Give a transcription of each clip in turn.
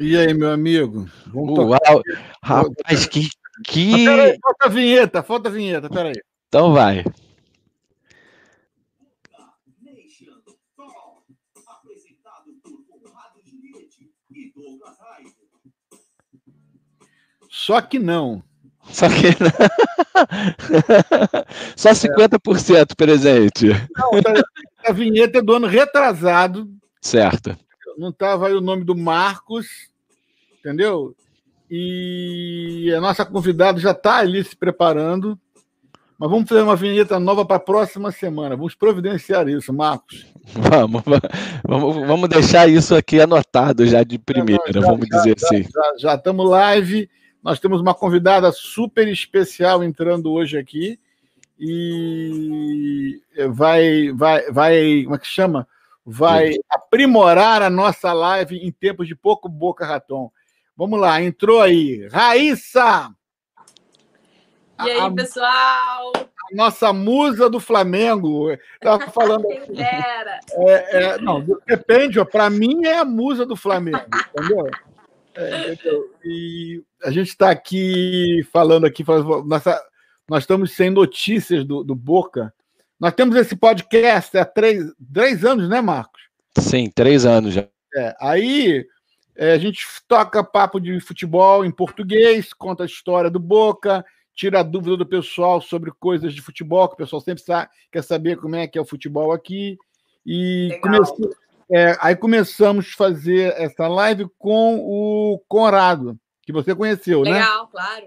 E aí, meu amigo? Vamos Uau! Rapaz, que. que... Ah, peraí, falta a vinheta, falta a vinheta, peraí. Então vai. Só que não. Só que Só 50% presente. Não, tá, a vinheta é do ano retrasado. Certo. Não estava aí o nome do Marcos, entendeu? E a nossa convidada já está ali se preparando. Mas vamos fazer uma vinheta nova para a próxima semana. Vamos providenciar isso, Marcos. Vamos, vamos, vamos deixar isso aqui anotado já de primeira, é, vamos já, dizer já, assim. Já estamos live nós temos uma convidada super especial entrando hoje aqui e vai, vai, vai, como é que chama? Vai aprimorar a nossa live em tempos de pouco boca raton. Vamos lá, entrou aí, Raíssa. E aí, a, pessoal? A nossa musa do Flamengo. Estava falando. Quem era? É, é, não, depende, para mim é a musa do Flamengo, entendeu? É, e a gente está aqui falando aqui, nossa, nós estamos sem notícias do, do Boca. Nós temos esse podcast há três, três anos, né, Marcos? Sim, três anos já. É, aí é, a gente toca papo de futebol em português, conta a história do Boca, tira a dúvida do pessoal sobre coisas de futebol, que o pessoal sempre sabe, quer saber como é que é o futebol aqui. E começou, é, aí começamos a fazer essa live com o Conrado, que você conheceu, Legal, né? Legal, claro.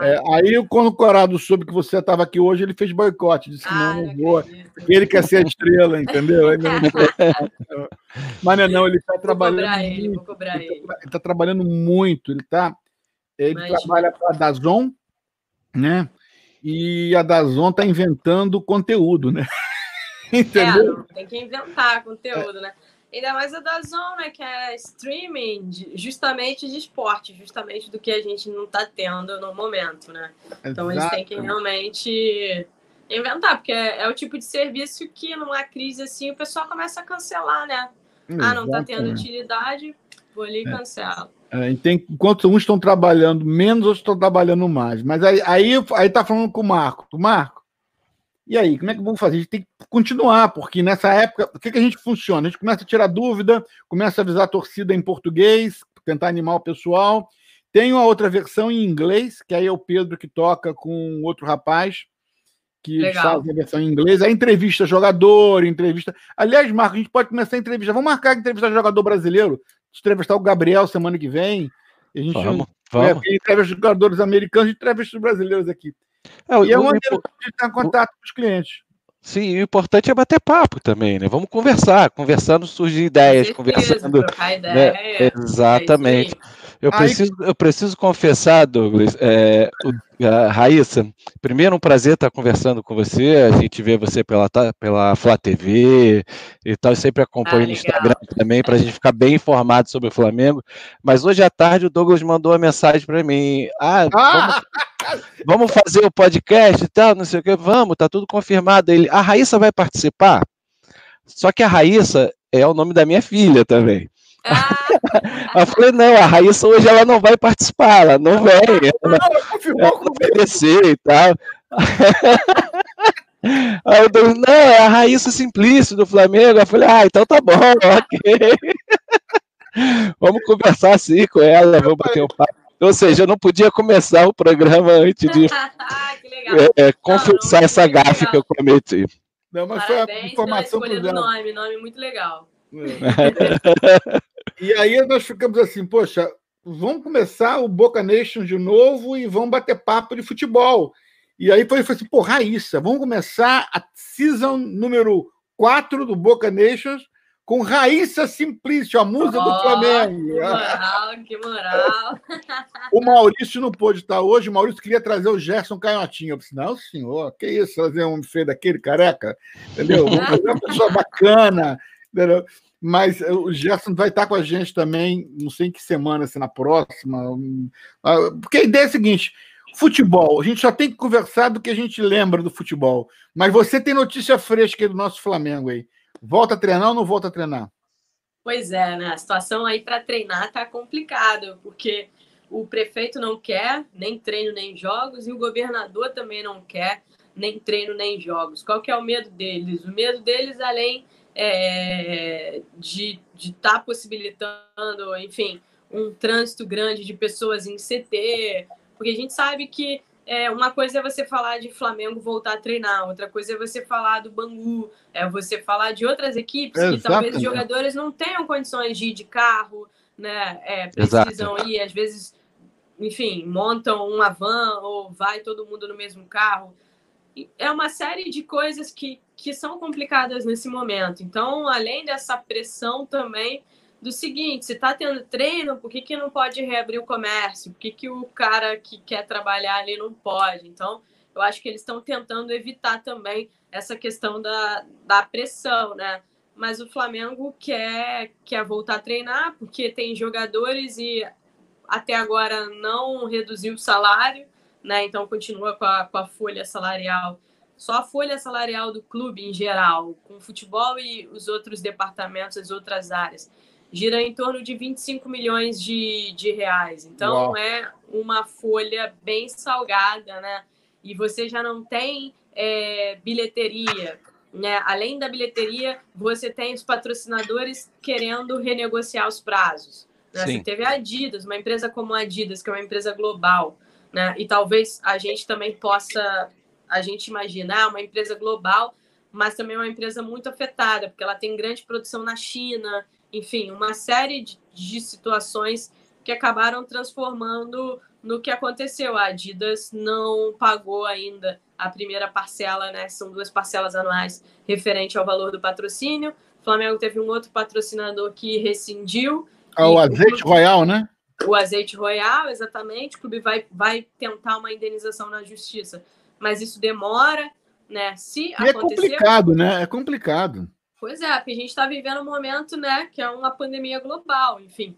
É, é, aí, quando o Conrado soube que você estava aqui hoje, ele fez boicote, disse que ah, não, não vou. Ele quer ser a estrela, entendeu? Mas não, é não ele está trabalhando. Cobrar ele, muito, cobrar ele. Ele está tá trabalhando muito, ele tá. Ele trabalha para a Dazon, né? E a Dazon está inventando conteúdo, né? Entendeu? É, tem que inventar conteúdo, né? Ainda mais a da Zona, que é streaming justamente de esporte, justamente do que a gente não está tendo no momento, né? Então eles têm que realmente inventar, porque é, é, o tipo de serviço que numa crise assim o pessoal começa a cancelar, né? Ah, não está tendo utilidade, vou ali e é. cancelo. É, tem, enquanto uns estão trabalhando menos, outros estão trabalhando mais. Mas aí, aí, aí tá falando com o Marco. Marco, e aí, como é que vamos fazer? A gente tem que continuar, porque nessa época, o que, que a gente funciona? A gente começa a tirar dúvida, começa a avisar a torcida em português, tentar animar o pessoal. Tem uma outra versão em inglês, que aí é o Pedro que toca com outro rapaz, que Legal. faz a versão em inglês. Aí entrevista jogador, entrevista. Aliás, Marco, a gente pode começar a entrevista. Vamos marcar a entrevista jogador brasileiro, entrevistar o Gabriel semana que vem. A gente vamos, vamos. É, entrevista jogadores americanos e entrevista os brasileiros aqui. É, e é uma maneira de estar contato com os clientes. Sim, o importante é bater papo também, né? Vamos conversar, conversando surgir ideias, certeza, conversando. Né? Ideia, né? Exatamente. Eu preciso, eu preciso confessar, Douglas, é, o, a Raíssa, primeiro um prazer estar conversando com você, a gente vê você pela, pela Flá TV e tal, eu sempre acompanho ah, no Instagram também, para a gente ficar bem informado sobre o Flamengo, mas hoje à tarde o Douglas mandou uma mensagem para mim, ah, ah! Vamos, vamos, fazer o podcast e tal, não sei o que, vamos, tá tudo confirmado. Ele, a Raíssa vai participar, só que a Raíssa é o nome da minha filha também. Ah. eu falei, não, a Raíssa hoje ela não vai participar, ela não vem. Ela, ela descer e tal. Aí eu disse, não, é a Raíssa Simplício do Flamengo. Eu falei, ah, então tá bom, ok. vamos conversar assim com ela, vamos bater um papo. Ou seja, eu não podia começar o programa antes de é, é, confessar não, não, essa gafe que eu cometi. Não, mas Parabéns foi a informação pelo nome, nome muito legal. É. e aí nós ficamos assim, poxa, vamos começar o Boca Nation de novo e vamos bater papo de futebol. E aí foi, foi assim, pô, Raíssa, vamos começar a season número 4 do Boca Nations com Raíssa Simplício, a musa oh, do Flamengo. Que moral, que moral. O Maurício não pôde estar hoje, o Maurício queria trazer o Gerson Canhotinho. Eu disse, não, senhor, que isso, trazer um feio daquele careca, entendeu? Uma pessoa bacana, entendeu? Mas o Gerson vai estar com a gente também, não sei em que semana, se na próxima. Ah, porque a ideia é a seguinte: futebol, a gente só tem que conversar do que a gente lembra do futebol. Mas você tem notícia fresca aí do nosso Flamengo aí. Volta a treinar ou não volta a treinar? Pois é, né? A situação aí para treinar tá complicada, porque o prefeito não quer nem treino nem jogos e o governador também não quer nem treino nem jogos. Qual que é o medo deles? O medo deles, além é, de estar tá possibilitando, enfim, um trânsito grande de pessoas em CT, porque a gente sabe que é, uma coisa é você falar de Flamengo voltar a treinar, outra coisa é você falar do Bangu, é você falar de outras equipes Exatamente. que talvez os jogadores não tenham condições de ir de carro, né? É, precisam Exato. ir, às vezes, enfim, montam uma van ou vai todo mundo no mesmo carro. É uma série de coisas que, que são complicadas nesse momento. Então, além dessa pressão também do seguinte, se está tendo treino, por que, que não pode reabrir o comércio? Por que, que o cara que quer trabalhar ali não pode? Então, eu acho que eles estão tentando evitar também essa questão da, da pressão, né? Mas o Flamengo quer, quer voltar a treinar, porque tem jogadores e até agora não reduziu o salário, né? Então continua com a, com a folha salarial. Só a folha salarial do clube em geral, com o futebol e os outros departamentos, as outras áreas gira em torno de 25 milhões de, de reais. Então Uau. é uma folha bem salgada, né? E você já não tem é, bilheteria. Né? Além da bilheteria, você tem os patrocinadores querendo renegociar os prazos. Né? Você teve a Adidas, uma empresa como a Adidas, que é uma empresa global, né? e talvez a gente também possa, a gente imaginar uma empresa global, mas também uma empresa muito afetada, porque ela tem grande produção na China, enfim, uma série de, de situações que acabaram transformando no que aconteceu. A Adidas não pagou ainda a primeira parcela, né? São duas parcelas anuais referente ao valor do patrocínio. O Flamengo teve um outro patrocinador que rescindiu. Ah, o Azeite Royal, né? O Azeite Royal, exatamente. O clube vai, vai tentar uma indenização na justiça, mas isso demora, né? Se e acontecer... é complicado, né? É complicado. Pois é, porque a gente está vivendo um momento, né, que é uma pandemia global, enfim.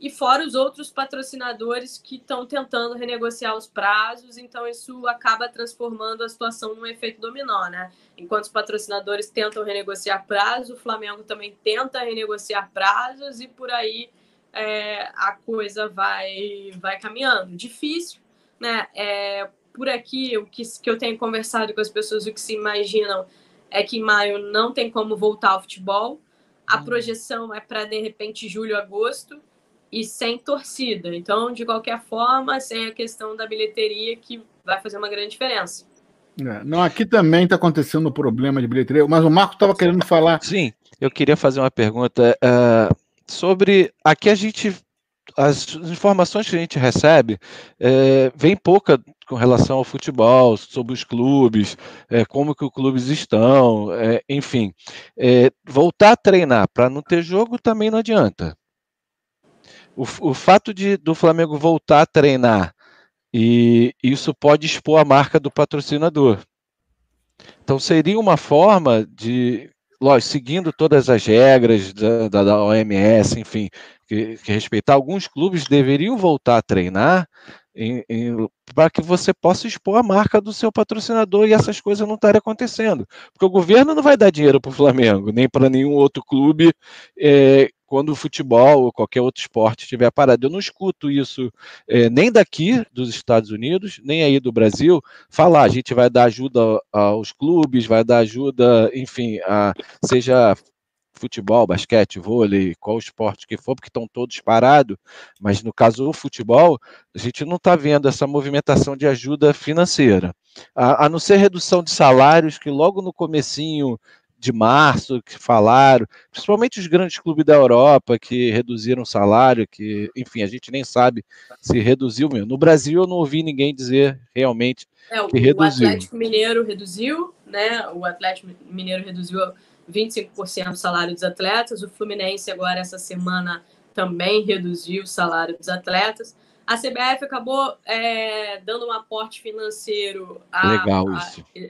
E fora os outros patrocinadores que estão tentando renegociar os prazos, então isso acaba transformando a situação num efeito dominó, né? Enquanto os patrocinadores tentam renegociar prazos, o Flamengo também tenta renegociar prazos e por aí é, a coisa vai, vai caminhando. Difícil, né? É, por aqui, o que, que eu tenho conversado com as pessoas, o que se imaginam é que em maio não tem como voltar ao futebol. A hum. projeção é para, de repente, julho, agosto e sem torcida. Então, de qualquer forma, sem a questão da bilheteria, que vai fazer uma grande diferença. É, não, aqui também está acontecendo o um problema de bilheteria, mas o Marco estava querendo falar. Sim, eu queria fazer uma pergunta uh, sobre. Aqui a gente as informações que a gente recebe é, vem pouca com relação ao futebol, sobre os clubes, é, como que os clubes estão, é, enfim. É, voltar a treinar para não ter jogo também não adianta. O, o fato de do Flamengo voltar a treinar e isso pode expor a marca do patrocinador. Então seria uma forma de lógico, seguindo todas as regras da, da, da OMS, enfim, que, que, respeitar, alguns clubes deveriam voltar a treinar para que você possa expor a marca do seu patrocinador e essas coisas não estarem acontecendo. Porque o governo não vai dar dinheiro para o Flamengo, nem para nenhum outro clube, é, quando o futebol ou qualquer outro esporte estiver parado. Eu não escuto isso é, nem daqui dos Estados Unidos, nem aí do Brasil, falar a gente vai dar ajuda aos clubes, vai dar ajuda, enfim, a, seja futebol, basquete, vôlei, qual esporte que for, porque estão todos parados, mas no caso do futebol, a gente não está vendo essa movimentação de ajuda financeira. A, a não ser redução de salários, que logo no comecinho de março que falaram, principalmente os grandes clubes da Europa que reduziram o salário, que, enfim, a gente nem sabe se reduziu mesmo. No Brasil eu não ouvi ninguém dizer realmente é, que reduziu. O Atlético Mineiro reduziu, né? O Atlético Mineiro reduziu 25% do salário dos atletas, o Fluminense agora essa semana também reduziu o salário dos atletas. A CBF acabou é, dando um aporte financeiro a, a,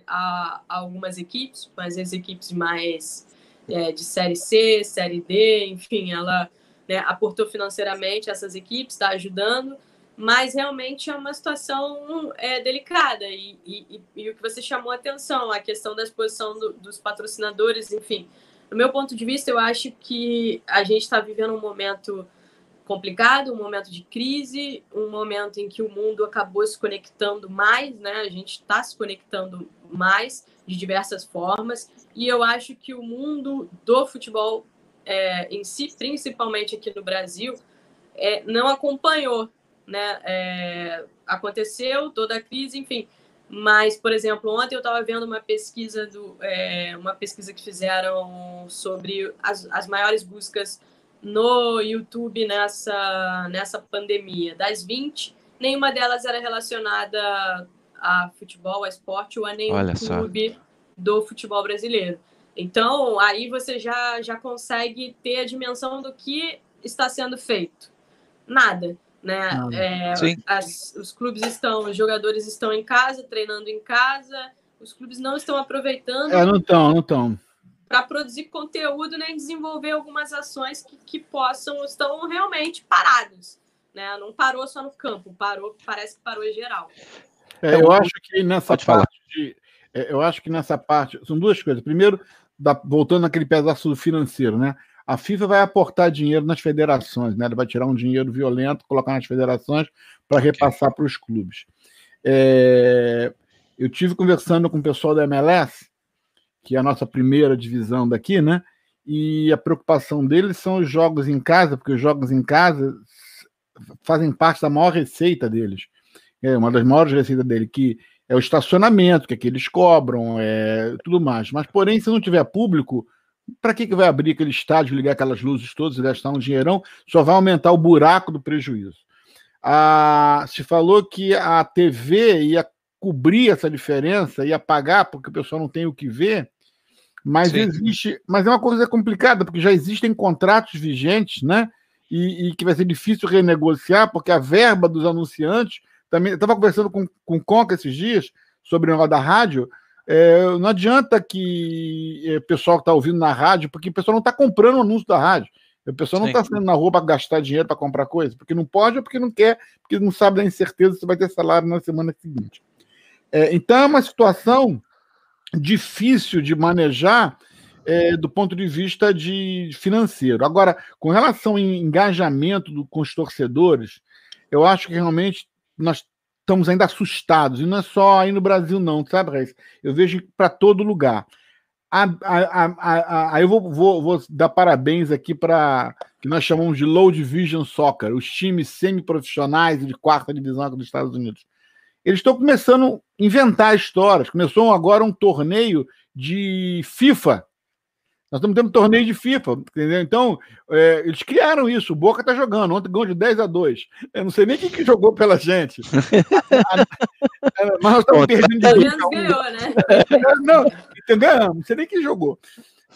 a, a, algumas equipes, mas as equipes mais é, de Série C, Série D, enfim, ela né, aportou financeiramente essas equipes, está ajudando, mas realmente é uma situação é, delicada. E, e, e, o que você chamou a atenção, a questão da exposição do, dos patrocinadores, enfim, no meu ponto de vista, eu acho que a gente está vivendo um momento complicado, um momento de crise, um momento em que o mundo acabou se conectando mais, né? A gente está se conectando mais de diversas formas, e eu acho que o mundo do futebol é, em si, principalmente aqui no Brasil, é, não acompanhou, né? É, aconteceu toda a crise, enfim. Mas, por exemplo, ontem eu estava vendo uma pesquisa do, é, uma pesquisa que fizeram sobre as, as maiores buscas no YouTube nessa, nessa pandemia. Das 20, nenhuma delas era relacionada a futebol, a esporte ou a nenhum Olha clube só. do futebol brasileiro. Então, aí você já, já consegue ter a dimensão do que está sendo feito. Nada. Né? É, as, os clubes estão, os jogadores estão em casa, treinando em casa, os clubes não estão aproveitando. É, não estão, não estão para produzir conteúdo né, e desenvolver algumas ações que, que possam, estão realmente parados. Né? Não parou só no campo, parou, parece que parou em geral. É, eu acho que nessa Pode parte de, é, eu acho que nessa parte são duas coisas. Primeiro, da, voltando naquele pedaço financeiro, né? A FIFA vai aportar dinheiro nas federações, né? Ela vai tirar um dinheiro violento, colocar nas federações para repassar para os clubes. É, eu tive conversando com o pessoal da MLS que é a nossa primeira divisão daqui, né? E a preocupação deles são os jogos em casa, porque os jogos em casa fazem parte da maior receita deles. É uma das maiores receitas dele, que é o estacionamento, que é que eles cobram, é tudo mais. Mas, porém, se não tiver público, para que, que vai abrir aquele estádio, ligar aquelas luzes todas e gastar um dinheirão? Só vai aumentar o buraco do prejuízo. Ah, se falou que a TV ia cobrir essa diferença, ia pagar porque o pessoal não tem o que ver. Mas Sim. existe, mas é uma coisa complicada, porque já existem contratos vigentes, né? E, e, que vai ser difícil renegociar, porque a verba dos anunciantes também. Eu estava conversando com, com o Conca esses dias sobre o negócio da rádio. É, não adianta que o é, pessoal que está ouvindo na rádio, porque o pessoal não está comprando o anúncio da rádio. O pessoal não está saindo na rua para gastar dinheiro para comprar coisa, porque não pode ou porque não quer, porque não sabe da incerteza se vai ter salário na semana seguinte. É, então é uma situação difícil de manejar é, do ponto de vista de financeiro. Agora, com relação ao engajamento do, com os torcedores, eu acho que realmente nós estamos ainda assustados, e não é só aí no Brasil, não, sabe, Reis? Eu vejo para todo lugar. Aí eu vou, vou, vou, dar parabéns aqui para que nós chamamos de Low Division Soccer, os times semiprofissionais de quarta divisão dos Estados Unidos eles estão começando a inventar histórias. Começou agora um torneio de FIFA. Nós estamos tendo um torneio de FIFA, entendeu? Então, é, eles criaram isso. O Boca está jogando. Ontem ganhou de 10 a 2. Eu não sei nem quem que jogou pela gente. Mas nós estamos perdendo de ganhou, né? Não, então ganhamos. Não sei nem quem jogou.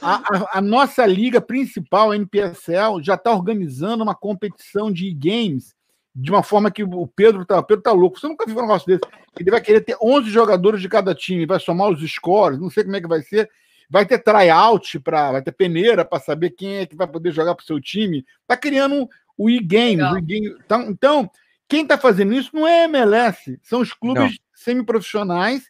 A, a, a, nossa liga principal, a NPSL, já está organizando uma competição de games de uma forma que o Pedro tá, o Pedro tá louco. Você nunca viu um negócio desse. Ele vai querer ter 11 jogadores de cada time, vai somar os scores, não sei como é que vai ser. Vai ter tryout para, vai ter peneira para saber quem é que vai poder jogar para o seu time. Tá criando o e-game, então, então, quem está fazendo isso não é MLS, são os clubes semiprofissionais,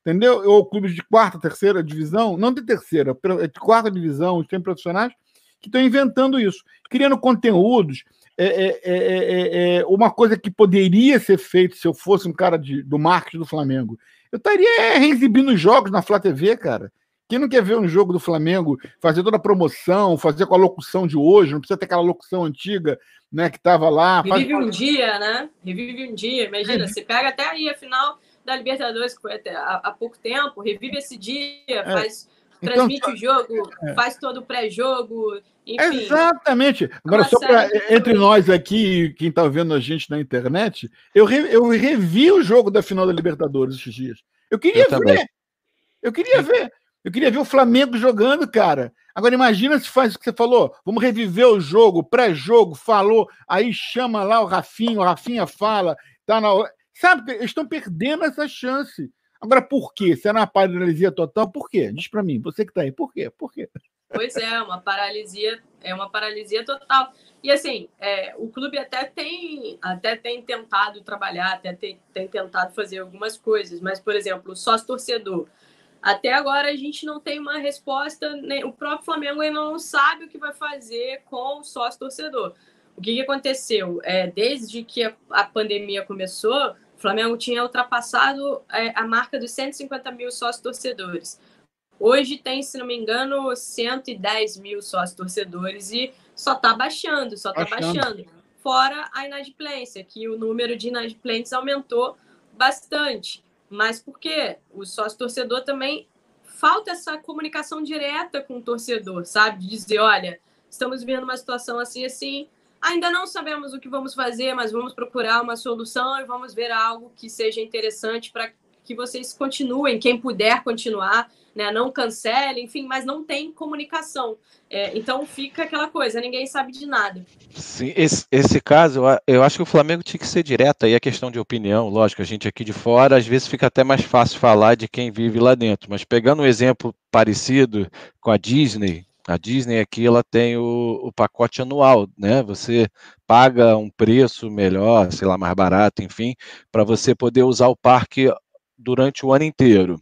entendeu? Ou clubes de quarta, terceira divisão, não de terceira, de quarta divisão, os semiprofissionais que estão inventando isso, criando conteúdos, é é, é, é, é, uma coisa que poderia ser feito se eu fosse um cara de, do marketing do Flamengo. Eu estaria reexibindo jogos na Flá TV, cara. Quem não quer ver um jogo do Flamengo, fazer toda a promoção, fazer com a locução de hoje, não precisa ter aquela locução antiga, né, que estava lá. Revive faz... um dia, né? Revive um dia. Imagina, é. você pega até aí a final da Libertadores, que foi até há, há pouco tempo, revive esse dia, faz então, transmite o jogo, é. faz todo o pré-jogo, enfim. Exatamente. Agora, só para entre nós aqui, quem está vendo a gente na internet, eu, re, eu revi o jogo da final da Libertadores esses dias. Eu queria eu ver. Eu queria ver. Eu queria ver o Flamengo jogando, cara. Agora imagina se faz o que você falou. Vamos reviver o jogo, pré-jogo, falou, aí chama lá o Rafinha, o Rafinha fala, tá na Sabe, eles estão perdendo essa chance. Agora, por quê? Se é uma paralisia total, por quê? Diz para mim, você que está aí, por quê? Por quê? Pois é, uma paralisia, é uma paralisia total. E assim, é, o clube até tem, até tem tentado trabalhar, até tem, tem tentado fazer algumas coisas, mas, por exemplo, o sócio torcedor. Até agora a gente não tem uma resposta, o próprio Flamengo ainda não sabe o que vai fazer com o sócio torcedor. O que, que aconteceu? É, desde que a, a, pandemia começou, o Flamengo tinha ultrapassado é, a marca dos 150 mil sócios torcedores. Hoje tem, se não me engano, 110 mil sócios torcedores e só está baixando, só está baixando. baixando. Fora a inadimplência, que o número de inadimplentes aumentou bastante. Mas por quê? O sócio torcedor também falta essa comunicação direta com o torcedor, sabe? De dizer, olha, estamos vivendo uma situação assim assim, ainda não sabemos o que vamos fazer, mas vamos procurar uma solução e vamos ver algo que seja interessante para que vocês continuem, quem puder continuar, né? Não cancele, enfim, mas não tem comunicação. É, então fica aquela coisa, ninguém sabe de nada. Sim, esse, esse caso, eu acho que o Flamengo tinha que ser direto, aí é questão de opinião, lógico, a gente aqui de fora, às vezes fica até mais fácil falar de quem vive lá dentro, mas pegando um exemplo parecido com a Disney, a Disney aqui ela tem o, o, pacote anual, né? Você paga um preço melhor, sei lá, mais barato, enfim, para você poder usar o parque durante o ano inteiro.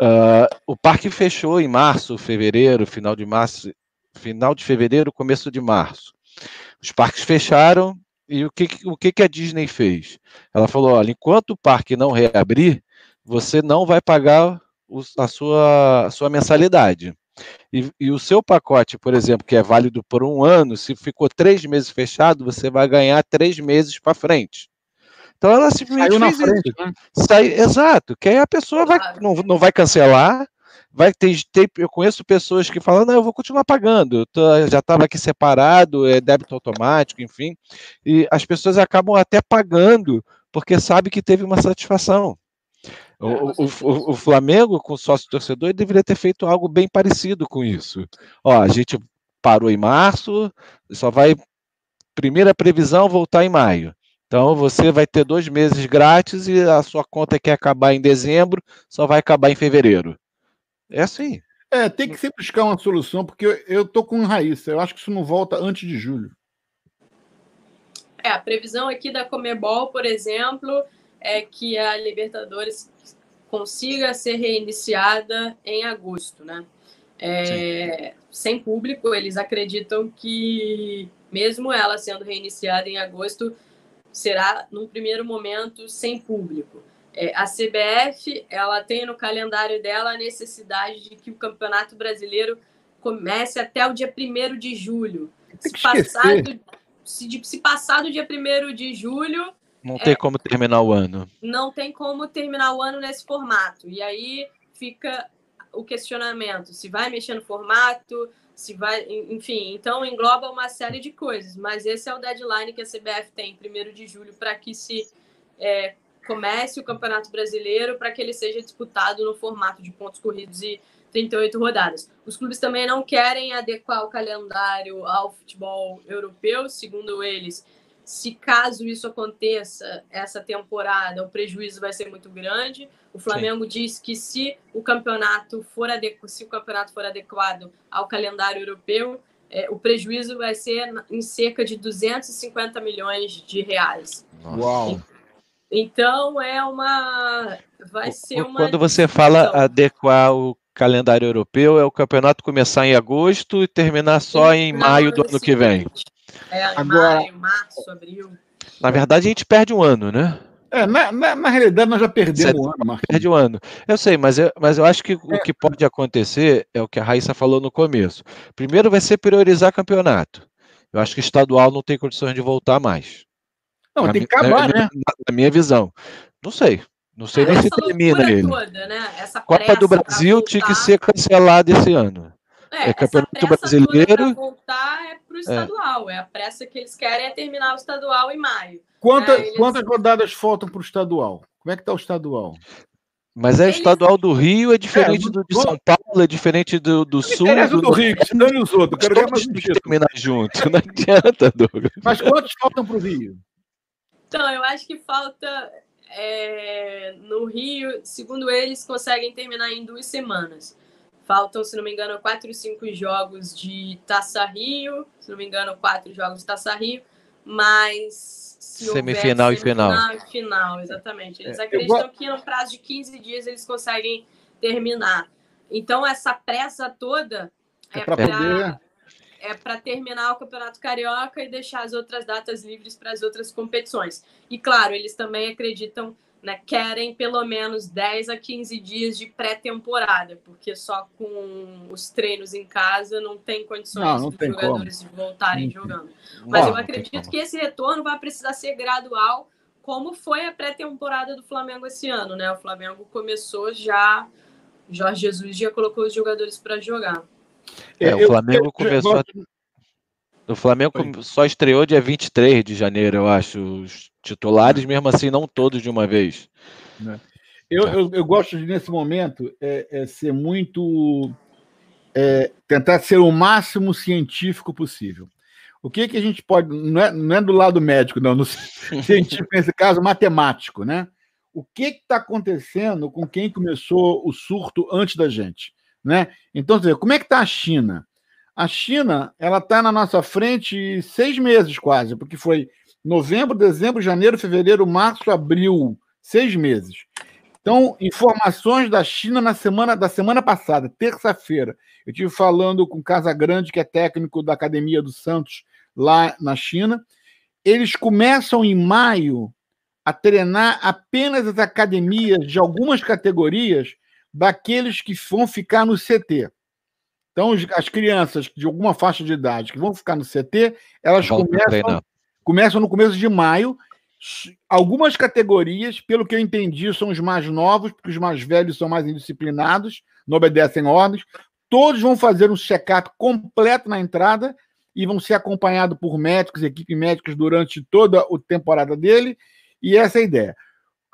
Uh, o parque fechou em março, fevereiro, final de março, final de fevereiro, começo de março. Os parques fecharam e o que, o que, que a Disney fez? Ela falou: olha, enquanto o parque não reabrir, você não vai pagar a, sua, a sua mensalidade. E, e, o seu pacote, por exemplo, que é válido por um ano, se ficou três meses fechado, você vai ganhar três meses para frente. Então ela simplesmente Saiu fez frente, isso. Né? Sai, exato, que aí a pessoa vai, não, não vai cancelar, vai ter, ter, eu conheço pessoas que falam, não, eu vou continuar pagando, tô, já estava aqui separado, é débito automático, enfim, e as pessoas acabam até pagando porque sabe que teve uma satisfação. O, é, o, o, o, Flamengo, com sócio torcedor, deveria ter feito algo bem parecido com isso. Ó, a gente parou em março, só vai primeira previsão voltar em maio. Então você vai ter dois meses grátis e a sua conta quer acabar em dezembro, só vai acabar em fevereiro. É assim. É, tem que sempre buscar uma solução, porque eu, tô com Raíssa. Eu acho que isso não volta antes de julho. É, a previsão aqui da Comebol, por exemplo, é que a Libertadores consiga ser reiniciada em agosto, né? É, sem público, eles acreditam que, mesmo ela sendo reiniciada em agosto, será, num primeiro momento, sem público. É, a CBF ela tem no calendário dela a necessidade de que o Campeonato Brasileiro comece até o dia 1 de julho. Se passar, do, se, se passar do dia 1 de julho. Não tem é, como terminar o ano. Não tem como terminar o ano nesse formato. E aí fica o questionamento: se vai mexer no formato, se vai, enfim, então engloba uma série de coisas, mas esse é o deadline que a CBF tem, 1 de julho, para que se é, comece o Campeonato Brasileiro, para que ele seja disputado no formato de pontos corridos e 38 rodadas. Os clubes também não querem adequar o calendário ao futebol europeu, segundo eles, se caso isso aconteça essa temporada, o prejuízo vai ser muito grande. O Flamengo Sim. diz que se o campeonato for adequado, se o campeonato for adequado ao calendário europeu, é, o prejuízo vai ser em cerca de 250 milhões de reais. Uau! Então é uma vai ser uma Quando você fala adequar o calendário europeu, é o campeonato começar em agosto e terminar só em maio do ano que vem. É, Agora, maio, março, abril. Na verdade, a gente perde um ano, né? É, na, na, na realidade, nós já perdemos um ano, Marquinhos. Perde um ano. Eu sei, mas eu, mas eu acho que é. o que pode acontecer é o que a Raíssa falou no começo. Primeiro vai ser priorizar campeonato. Eu acho que estadual não tem condições de voltar mais. Não, na tem que acabar, na, né? Na, na, minha visão. Não sei. Não sei nem se termina ele. Toda, né? Copa do Brasil tinha que ser cancelada esse ano. É, é Campeonato Brasileiro. voltar é para o é. estadual. É. é. a pressa que eles querem é terminar o estadual em maio. Quanta, é, eles... Quantas rodadas faltam para o estadual? Como é que está o estadual? Mas é o estadual do Rio, é diferente é, do de São Paulo, é diferente do, do Sul. Do, do Rio, que se dane os outros. Quero ver mais terminar junto, não adianta, Douglas. Mas quantos faltam para o Rio? Então, eu acho que falta. É, no Rio, segundo eles, conseguem terminar em duas semanas. Faltam, se não me engano, quatro, cinco jogos de Taça Rio, se não me engano, quatro jogos de Taça Rio, mas semifinal, e final. final. exatamente. Eles é, acreditam que no prazo de 15 dias eles conseguem terminar. Então, essa pressa toda é, é para é para terminar o Campeonato Carioca e deixar as outras datas livres para as outras competições. E claro, eles também acreditam, né, querem pelo menos 10 a 15 dias de pré-temporada, porque só com os treinos em casa não tem condições não, não dos tem jogadores como. de voltarem jogando. Mas eu acredito que esse retorno vai precisar ser gradual, como foi a pré-temporada do Flamengo esse ano, né? O Flamengo começou já Jorge Jesus já colocou os jogadores para jogar. É, o Flamengo eu, começou. Eu... O Flamengo Foi. só estreou dia 23 de janeiro, eu acho. Os titulares, mesmo assim, não todos de uma vez. Né. Eu, eu, eu, gosto de, nesse momento, é, é ser muito. É, tentar ser o máximo científico possível. O que, que a gente pode. Não é, não é do lado médico, não, no científico, nesse caso, matemático, né? O que está acontecendo com quem começou o surto antes da gente? Né? Então, como é que está a China? A China ela está na nossa frente seis meses quase, porque foi novembro, dezembro, janeiro, fevereiro, março, abril, seis meses. Então, informações da China na semana da semana passada, terça-feira. Eu tive falando com Casa Grande, que é técnico da Academia do Santos lá na China. Eles começam em maio a treinar apenas as academias de algumas categorias daqueles que vão ficar no CT. Então, as crianças de alguma faixa de idade que vão ficar no CT, elas começam, começam no começo de maio. Algumas categorias, pelo que eu entendi, são os mais novos, porque os mais velhos são mais indisciplinados, não obedecem ordens. Todos vão fazer um check-up completo na entrada e vão ser acompanhados por médicos, equipe médicas durante toda a temporada dele. E essa é a ideia.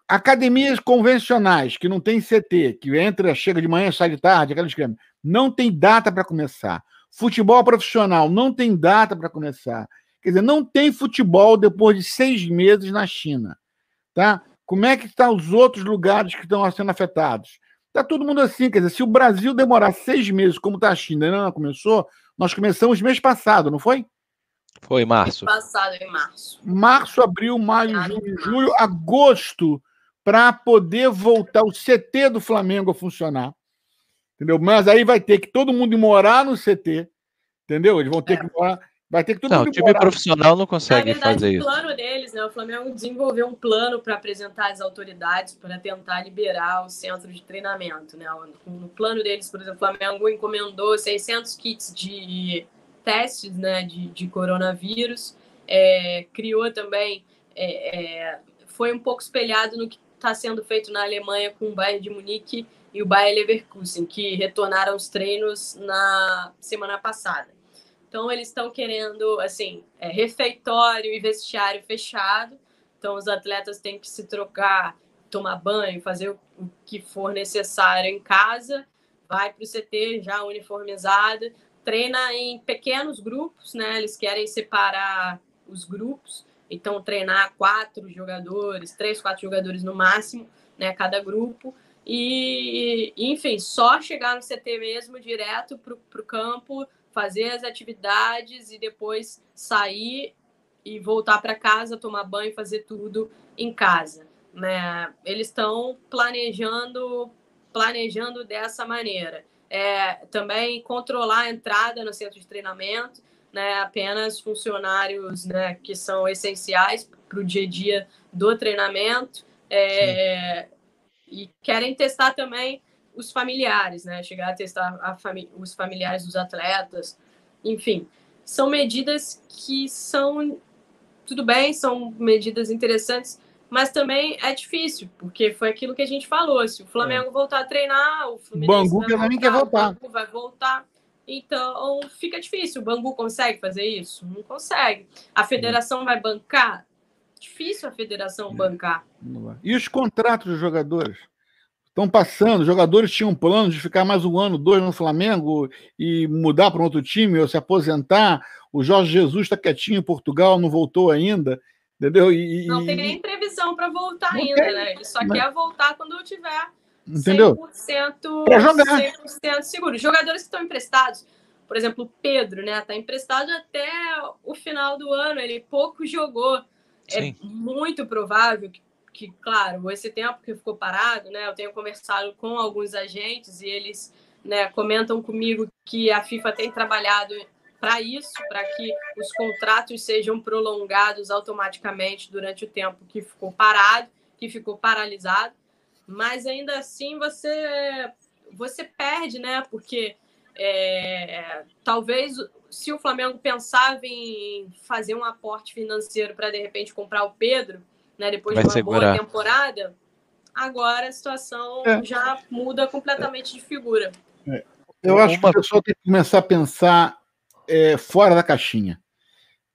Academias convencionais, que não tem CT, que entra, chega de manhã, sai de tarde, aquela esquema, não tem data para começar. Futebol profissional não tem data para começar. Quer dizer, não tem futebol depois de seis meses na China. Tá? Como é que estão os outros lugares que estão sendo afetados? Está todo mundo assim, quer dizer, se o Brasil demorar seis meses, como está a China, ainda não começou, nós começamos mês passado, não foi? Foi março. Mês passado, em março. Março, abril, maio, junho, julho, agosto para poder voltar o CT do Flamengo a funcionar. Entendeu? Mas aí vai ter que todo mundo morar no CT. Entendeu? Eles vão ter é. que morar. Vai ter que todo não, mundo o time morar. profissional não consegue verdade, fazer isso. O plano deles, né? O Flamengo desenvolveu um plano para apresentar às autoridades para tentar liberar o centro de treinamento, né? No plano deles, por exemplo, o Flamengo encomendou 600 kits de testes, né, de, de coronavírus, é, criou também, é, é, foi um pouco espelhado no que está sendo feito na Alemanha com o Bayern de Munique e o Bayern Leverkusen, que retornaram os treinos na semana passada. Então, eles estão querendo, assim, é, refeitório e vestiário fechado. Então, os atletas têm que se trocar, tomar banho, fazer o, o que for necessário em casa. Vai para o CT já uniformizado. Treina em pequenos grupos, né? Eles querem separar os grupos então, treinar quatro jogadores, três, quatro jogadores no máximo, né, cada grupo. E, enfim, só chegar no CT mesmo, direto para o campo, fazer as atividades e depois sair e voltar para casa, tomar banho, fazer tudo em casa. Né? Eles estão planejando, planejando dessa maneira. É, também controlar a entrada no centro de treinamento né, apenas funcionários né, que são essenciais para o dia a dia do treinamento é, e querem testar também os familiares, né, chegar a testar a fami os familiares dos atletas, enfim, são medidas que são tudo bem, são medidas interessantes, mas também é difícil, porque foi aquilo que a gente falou. Se o Flamengo é. voltar a treinar, o Fluminense Bangu vai voltar, quer voltar. vai voltar. Então fica difícil. O Bangu consegue fazer isso? Não consegue. A federação vai bancar? Difícil a federação bancar. E os contratos dos jogadores? Estão passando, os jogadores tinham plano de ficar mais um ano, dois no Flamengo e mudar para um outro time ou se aposentar. O Jorge Jesus está quietinho em Portugal, não voltou ainda, entendeu? E, não tem nem previsão para voltar ainda, tem, né? Ele só mas... quer voltar quando tiver Entendeu? 100%, pra jogar. 100% seguro. Jogadores que estão emprestados, por exemplo, o Pedro, né? Tá emprestado até o final do ano, ele pouco jogou. É Sim. É muito provável que, que, claro, esse tempo que ficou parado, né, eu tenho conversado com alguns agentes e eles né, comentam comigo que a FIFA tem trabalhado para isso, para que os contratos sejam prolongados automaticamente durante o tempo que ficou parado, que ficou paralisado, mas ainda assim você você perde, né? Porque é, talvez se o Flamengo pensava em fazer um aporte financeiro para de repente comprar o Pedro, né? Depois Vai de uma segurar. boa temporada, agora a situação é. já muda completamente de figura. É. Eu acho que o pessoal tem que começar a pensar é, fora da caixinha.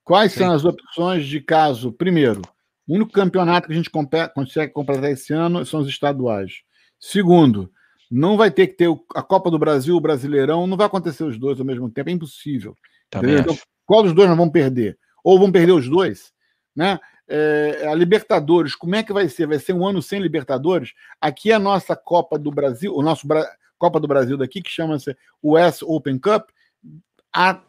Quais Sim. são as opções de caso? Primeiro, o único campeonato que a gente consegue completar esse ano são os estaduais. Segundo, não vai ter que ter a Copa do Brasil, o Brasileirão, não vai acontecer os dois ao mesmo tempo, é impossível. Então, qual dos dois nós vamos perder? Ou vão perder os dois? Né? É, a Libertadores, como é que vai ser? Vai ser um ano sem Libertadores? Aqui é a nossa Copa do Brasil, o nosso Bra Copa do Brasil daqui, que chama-se US Open Cup, a,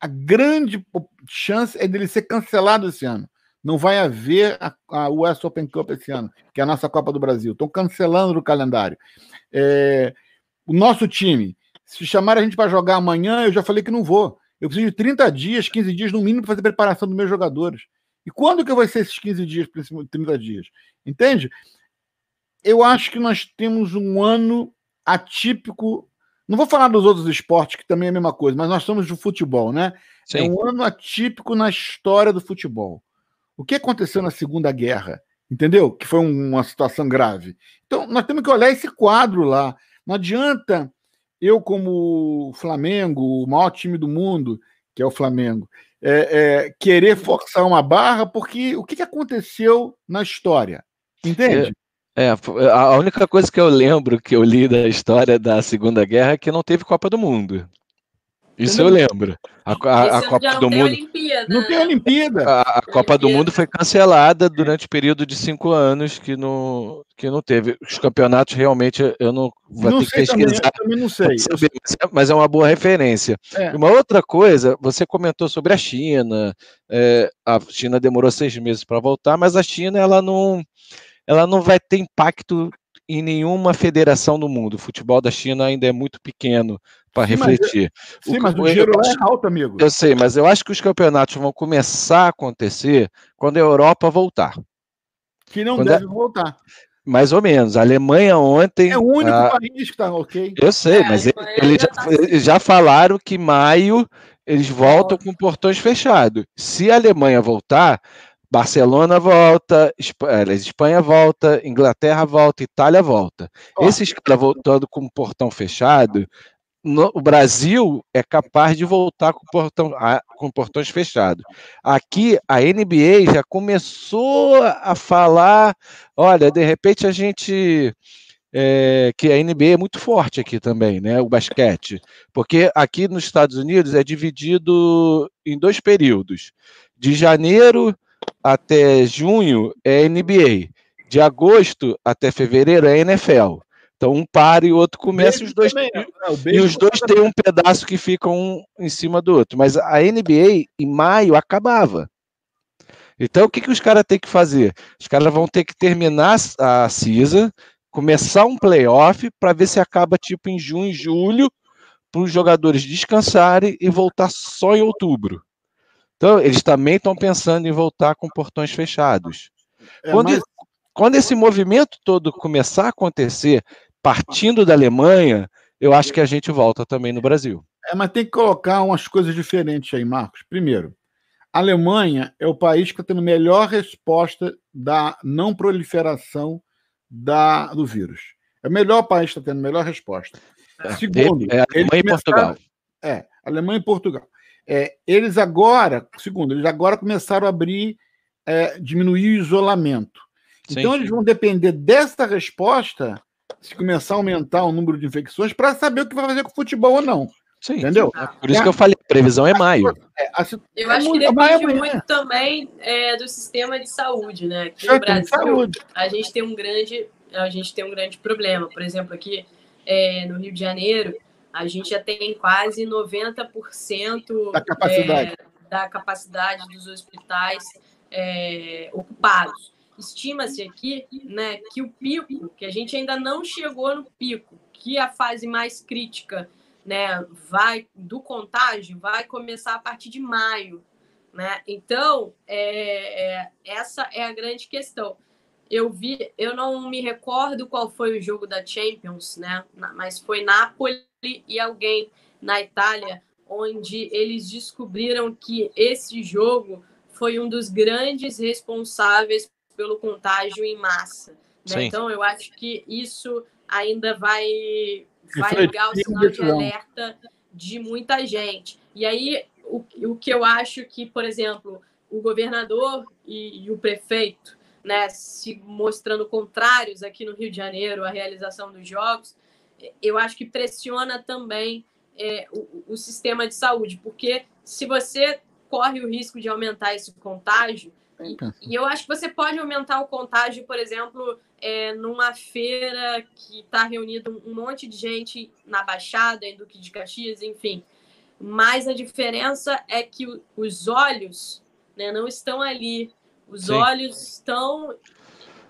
a grande chance é dele ser cancelado esse ano. Não vai haver a, a US Open Cup esse ano, que é a nossa Copa do Brasil. Estão cancelando o calendário. É, o nosso time, se chamar a gente para jogar amanhã, eu já falei que não vou. Eu preciso de 30 dias, 15 dias no mínimo para fazer preparação dos meus jogadores. E quando que vai ser esses 15 dias, 30 dias? Entende? Eu acho que nós temos um ano atípico. Não vou falar dos outros esportes, que também é a mesma coisa, mas nós estamos do futebol, né? É Sim. É um ano atípico na história do futebol. O que aconteceu na Segunda Guerra? Entendeu? Que foi uma situação grave. Então, nós temos que olhar esse quadro lá. Não adianta eu, como Flamengo, o maior time do mundo, que é o Flamengo, é, é, querer forçar uma barra, porque o que, que aconteceu na história? Entende? É, a única coisa que eu lembro que eu li da história da Segunda Guerra é que não teve Copa do Mundo. Isso eu lembro. A, a, a Copa do Mundo. Olimpíada. Não tem Olimpíada. A, a Copa do Mundo foi cancelada durante o período de cinco anos que não, que não teve. Os campeonatos realmente eu não vou não ter que pesquisar. Também, também não sei. Saber, mas é uma boa referência. É. Uma outra coisa, você comentou sobre a China. É, a China demorou seis meses para voltar, mas a China ela não ela não vai ter impacto em nenhuma federação do mundo. O futebol da China ainda é muito pequeno para refletir. Mas, sim, o, mas o dinheiro lá é alto, amigo. Eu sei, mas eu acho que os campeonatos vão começar a acontecer quando a Europa voltar. Que não quando deve a... voltar. Mais ou menos. A Alemanha ontem. É o único a... país que está ok. Eu sei, é, mas eles já, tá... eles já falaram que maio eles voltam com portões fechados. Se a Alemanha voltar, Barcelona volta, Espanha, Espanha volta, Inglaterra volta, Itália volta. Oh. Esses caras voltando com o portão fechado, no, o Brasil é capaz de voltar com, portão, com portões fechados. Aqui a NBA já começou a falar: olha, de repente a gente. É, que a NBA é muito forte aqui também, né? O basquete. Porque aqui nos Estados Unidos é dividido em dois períodos. De janeiro até junho é NBA. De agosto até fevereiro é NFL. Então um para e o outro começa, os dois, também, e os dois têm um pedaço que fica um em cima do outro. Mas a NBA em maio acabava. Então o que, que os caras têm que fazer? Os caras vão ter que terminar a CISA, começar um playoff para ver se acaba tipo em junho, julho, para os jogadores descansarem e voltar só em outubro. Então, eles também estão pensando em voltar com portões fechados. É, quando, mas... quando esse movimento todo começar a acontecer, partindo da Alemanha, eu acho que a gente volta também no Brasil. É, mas tem que colocar umas coisas diferentes aí, Marcos. Primeiro, a Alemanha é o país que está tendo melhor resposta da não proliferação da, do vírus. É o melhor país que está tendo melhor resposta. É, Segundo, é, é a Alemanha e Portugal. É, Alemanha e Portugal. É, eles agora, segundo, eles agora começaram a abrir, é, diminuir o isolamento. Sim, então, sim. eles vão depender dessa resposta, se começar a aumentar o número de infecções, para saber o que vai fazer com o futebol ou não. Sim, Entendeu? Por isso que eu falei, a previsão é maio. É, a, eu é acho muito, que depende muito, muito também é, do sistema de saúde, né? Aqui no Brasil, a gente tem um grande, a gente tem um grande problema. Por exemplo, aqui é, no Rio de Janeiro, a gente já tem quase 90% da capacidade. É, da capacidade dos hospitais é, ocupados. estima-se aqui né, que o pico, que a gente ainda não chegou no pico, que a fase mais crítica né, vai do contágio vai começar a partir de maio. Né? Então, é, é, essa é a grande questão. Eu vi, eu não me recordo qual foi o jogo da Champions, né? Mas foi Napoli e alguém na Itália, onde eles descobriram que esse jogo foi um dos grandes responsáveis pelo contágio em massa. Né? Então, eu acho que isso ainda vai, vai ligar o sinal de alerta de muita gente. E aí, o, o que eu acho que, por exemplo, o governador e, e o prefeito, né, se mostrando contrários aqui no Rio de Janeiro à realização dos jogos, eu acho que pressiona também é, o, o sistema de saúde, porque se você corre o risco de aumentar esse contágio, e, e, eu acho que você pode aumentar o contágio, por exemplo, é, numa feira que está reunido um monte de gente na Baixada, em Duque de Caxias, enfim. Mas a diferença é que os olhos né, não estão ali. Os Sim. olhos estão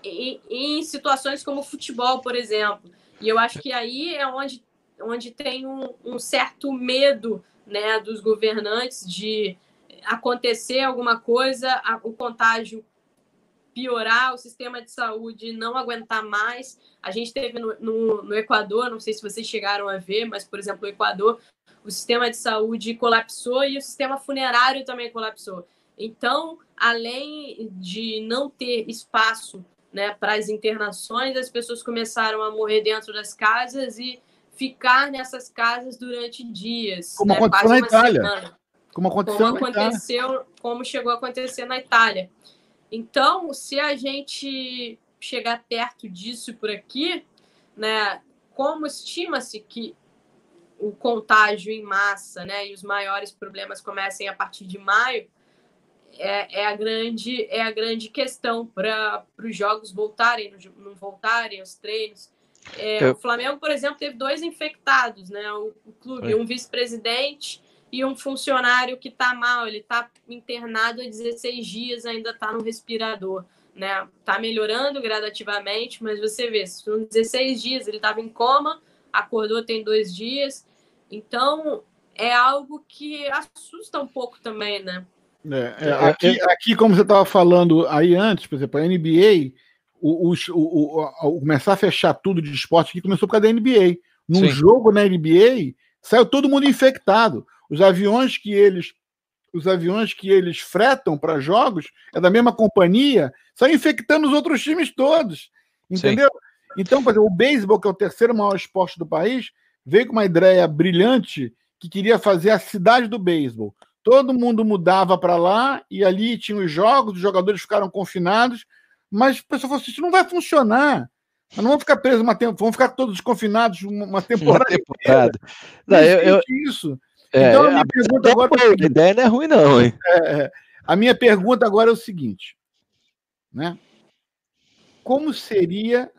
em, em, situações como futebol, por exemplo. E eu acho que aí é onde, onde tem um, um certo medo né, dos governantes de acontecer alguma coisa, o contágio piorar, o sistema de saúde não aguentar mais. A gente teve no, no, no, Equador, não sei se vocês chegaram a ver, mas, por exemplo, o Equador, o sistema de saúde colapsou e o sistema funerário também colapsou. Então, além de não ter espaço né, para as internações, as pessoas começaram a morrer dentro das casas e ficar nessas casas durante dias. Como né, aconteceu na Itália. Semana. Como aconteceu, como aconteceu como chegou a acontecer na Itália. Então, se a gente chegar perto disso por aqui, né, como estima-se que o contágio em massa, né, e os maiores problemas comecem a partir de maio, é, é a grande é a grande questão para os jogos voltarem, não voltarem os treinos. É, Eu... O Flamengo, por exemplo, teve dois infectados, né? O, o clube, um vice-presidente e um funcionário que está mal, ele está internado há 16 dias, ainda está no respirador. Né? Tá melhorando gradativamente, mas você vê, são 16 dias, ele estava em coma, acordou tem dois dias. Então, é algo que assusta um pouco também, né? É, é, aqui, aqui, como você estava falando aí antes, por exemplo, a NBA, o, o, o, o, começar a fechar tudo de esporte aqui começou por causa da NBA. Num Sim. jogo na NBA, saiu todo mundo infectado. Os aviões que eles os aviões que eles fretam para jogos é da mesma companhia, são infectando os outros times todos. Entendeu? Sim. Então, por exemplo, o beisebol, que é o terceiro maior esporte do país, veio com uma ideia brilhante que queria fazer a cidade do beisebol. Todo mundo mudava para lá e ali tinha os jogos, os jogadores ficaram confinados, mas o pessoal falou assim: isso não vai funcionar. Mas não vão ficar presos uma temporada, vão ficar todos confinados uma temporada. Uma temporada. Não, eu, eu, isso. É, então, a minha a pergunta agora. É a ideia não é ruim, não, hein? É, é, a minha pergunta agora é o seguinte: né? Como seria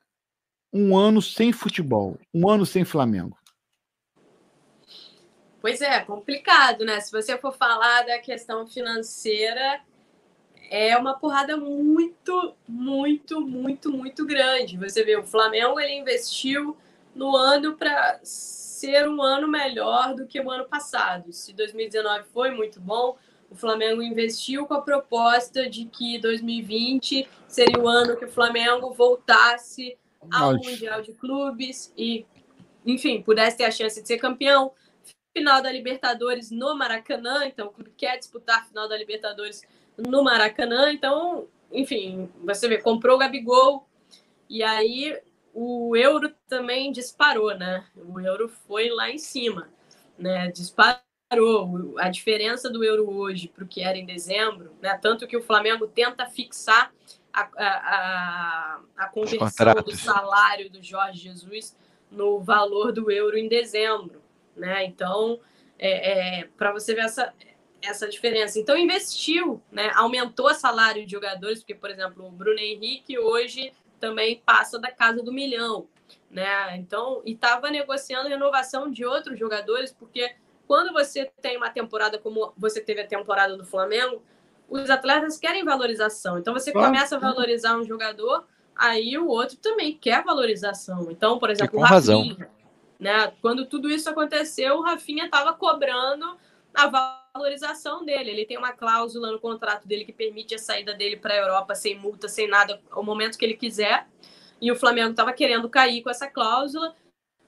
um ano sem futebol, um ano sem Flamengo? Pois é, complicado, né? Se você for falar da questão financeira, é uma porrada muito, muito, muito, muito grande. Você vê, o Flamengo ele investiu no ano para ser um ano melhor do que o ano passado. Se 2019 foi muito bom, o Flamengo investiu com a proposta de que 2020 seria o ano que o Flamengo voltasse ao Nossa. Mundial de Clubes e, enfim, pudesse ter a chance de ser campeão. Final da Libertadores no Maracanã, então o clube quer disputar a final da Libertadores no Maracanã, então, enfim, você vê, comprou o Gabigol e aí o euro também disparou, né? O euro foi lá em cima, né? Disparou. A diferença do euro hoje para o que era em dezembro, né? Tanto que o Flamengo tenta fixar a, a, a, conversão do salário do Jorge Jesus no valor do euro em dezembro, né? Então, é, é para você ver essa, essa diferença. Então, investiu, né? Aumentou o salário de jogadores, porque, por exemplo, o Bruno Henrique hoje também passa da casa do milhão, né? Então, e estava negociando renovação de outros jogadores, porque quando você tem uma temporada como você teve a temporada do Flamengo, os atletas querem valorização. Então você começa a valorizar um jogador, aí o outro também quer valorização. Então, por exemplo, com o Rafinha, razão. Né? Quando tudo isso aconteceu, o Rafinha estava cobrando a valorização dele. Ele tem uma cláusula no contrato dele que permite a saída dele para a Europa sem multa, sem nada, ao momento que ele quiser. E o Flamengo estava querendo cair com essa cláusula,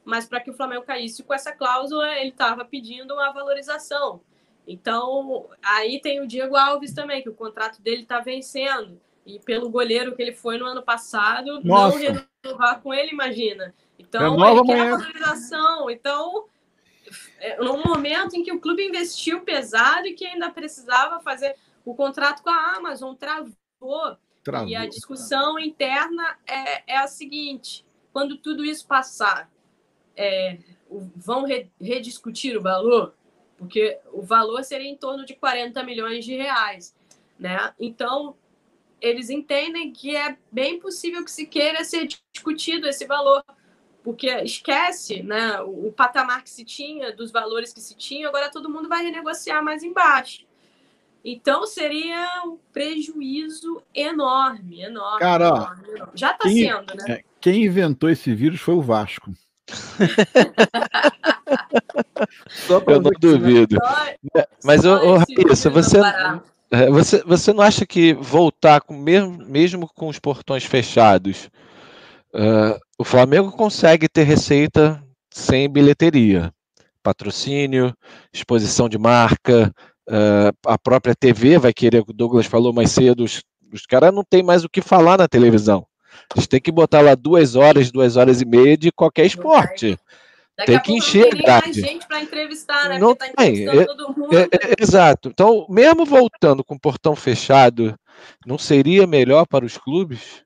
mas para que o Flamengo caísse com essa cláusula, ele estava pedindo uma valorização. Então, aí tem o Diego Alves também, que o contrato dele está vencendo. E pelo goleiro que ele foi no ano passado, Nossa. não renovar com ele, imagina. Então, é ele quer valorização. Então, é, num momento em que o clube investiu pesado e que ainda precisava fazer o contrato com a Amazon, travou. travou. E a discussão interna é, é a seguinte: quando tudo isso passar, é, vão re, rediscutir o valor? Porque o valor seria em torno de 40 milhões de reais. Né? Então, eles entendem que é bem possível que se queira ser discutido esse valor porque esquece né, o, o, patamar que se tinha, dos valores que se tinha, agora todo mundo vai renegociar mais embaixo. Então seria um prejuízo enorme, enorme. Cara, enorme, enorme. já está sendo, né? É, quem inventou esse vírus foi o Vasco. Eu não duvido. Mas, ô, ô Raíssa, você, é, você, você não acha que voltar com mesmo, mesmo com os portões fechados, uh, o Flamengo consegue ter receita sem bilheteria, patrocínio, exposição de marca, uh, a própria TV vai querer, o Douglas falou mais cedo, os, os caras não tem mais o que falar na televisão. Eles têm que botar lá duas horas, duas horas e meia de qualquer esporte. Daqui tem que encher não tem mais gente para entrevistar, né? Não tá tem. É, é, é, exato. Então, mesmo voltando com o portão fechado, não seria melhor para os clubes?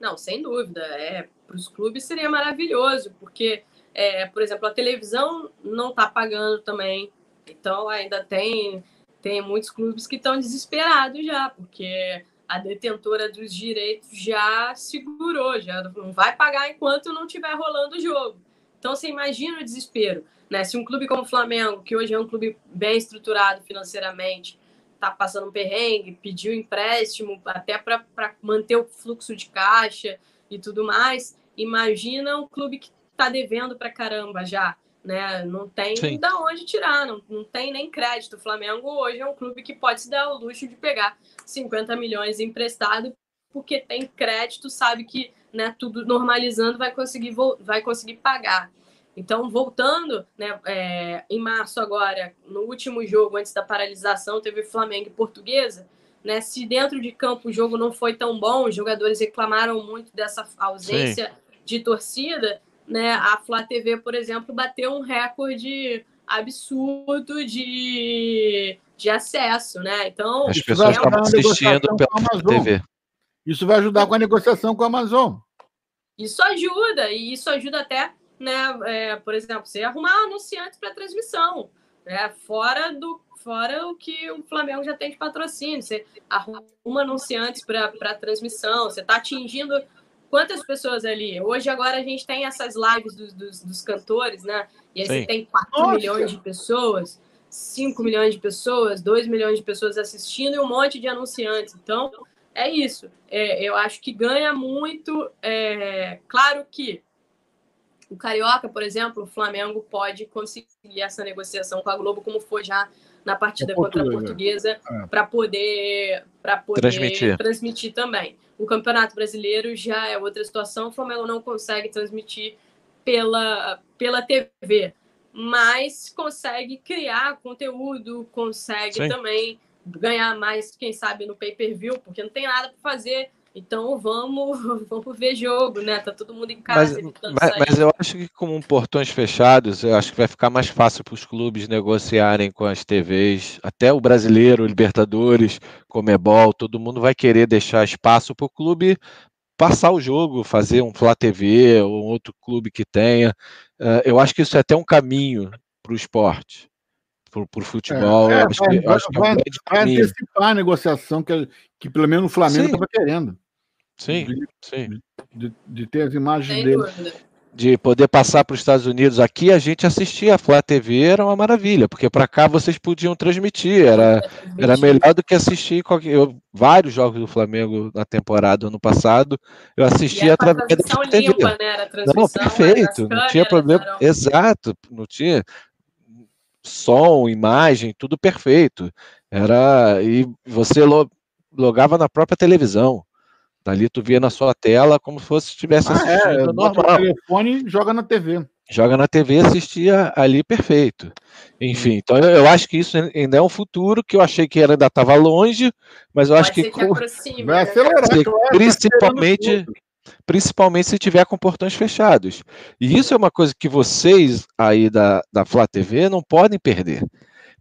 Não, sem dúvida. É, para os clubes seria maravilhoso, porque, é, por exemplo, a televisão não está pagando também. Então ainda tem, tem muitos clubes que estão desesperados já, porque a detentora dos direitos já segurou, já não vai pagar enquanto não estiver rolando o jogo. Então você imagina o desespero. Né? Se um clube como o Flamengo, que hoje é um clube bem estruturado financeiramente, está passando um perrengue, pediu empréstimo até para manter o fluxo de caixa e tudo mais, imagina um clube que está devendo para caramba já. Né? Não tem Sim. da onde tirar, não, não tem nem crédito. O Flamengo hoje é um clube que pode se dar o luxo de pegar 50 milhões emprestado, porque tem crédito, sabe que né, tudo normalizando vai conseguir, vai conseguir pagar. Então, voltando, né, é, em março agora, no último jogo, antes da paralisação, teve Flamengo e Portuguesa. Né, se dentro de campo o jogo não foi tão bom, os jogadores reclamaram muito dessa ausência Sim. de torcida, né, a Flá TV, por exemplo, bateu um recorde absurdo de, de acesso, né? Então, as pessoas é estavam assistindo pela TV. Isso vai ajudar com a negociação com a Amazon. Isso ajuda, e isso ajuda até né, é, por exemplo, você arrumar anunciantes para transmissão, né, fora do fora o que o Flamengo já tem de patrocínio, você arruma anunciantes para transmissão, você está atingindo quantas pessoas ali? Hoje agora a gente tem essas lives dos, dos, dos cantores, né? E aí Sim. você tem 4 milhões de pessoas, 5 milhões de pessoas, 2 milhões de pessoas assistindo e um monte de anunciantes. Então, é isso. É, eu acho que ganha muito. É, claro que o Carioca, por exemplo, o Flamengo pode conseguir essa negociação com a Globo, como foi já na partida contra a Portuguesa, é. para poder, poder transmitir. transmitir também. O Campeonato Brasileiro já é outra situação, o Flamengo não consegue transmitir pela, pela TV, mas consegue criar conteúdo, consegue Sim. também ganhar mais, quem sabe, no pay-per-view, porque não tem nada para fazer então vamos, vamos ver jogo, né? Tá todo mundo em casa. Mas, mas, mas, eu acho que com portões fechados, eu acho que vai ficar mais fácil para os clubes negociarem com as TVs. Até o brasileiro, o Libertadores, Comebol, todo mundo vai querer deixar espaço para o clube passar o jogo, fazer um Flá TV ou outro clube que tenha. Uh, eu acho que isso é até um caminho para o esporte por, futebol. É, é, acho vai, que, acho vai, é vai antecipar a negociação que, que pelo menos o Flamengo estava querendo. Sim, de, sim. De, de, ter as imagens Sem dele. Dúvida. de poder passar para os Estados Unidos aqui, a gente assistia a Flá TV, era uma maravilha, porque para cá vocês podiam transmitir, era, era melhor do que assistir qualquer, eu, vários jogos do Flamengo na temporada ano passado, eu assistia através da TV. Limpa, né? não, perfeito, não tinha problema, eram... exato, não tinha som, imagem, tudo perfeito. Era e você logava na própria televisão. Dali tu via na sua tela como se fosse estivesse ah, é, assistindo é, normal. telefone joga na TV. Joga na TV e assistia ali perfeito. Enfim, então eu, eu, acho que isso ainda é um futuro que eu achei que ainda estava longe, mas eu Pode acho que, que aproxima, vai né? acelerar, principalmente principalmente se tiver com portões fechados. E isso é uma coisa que vocês aí da, da Flá TV não podem perder.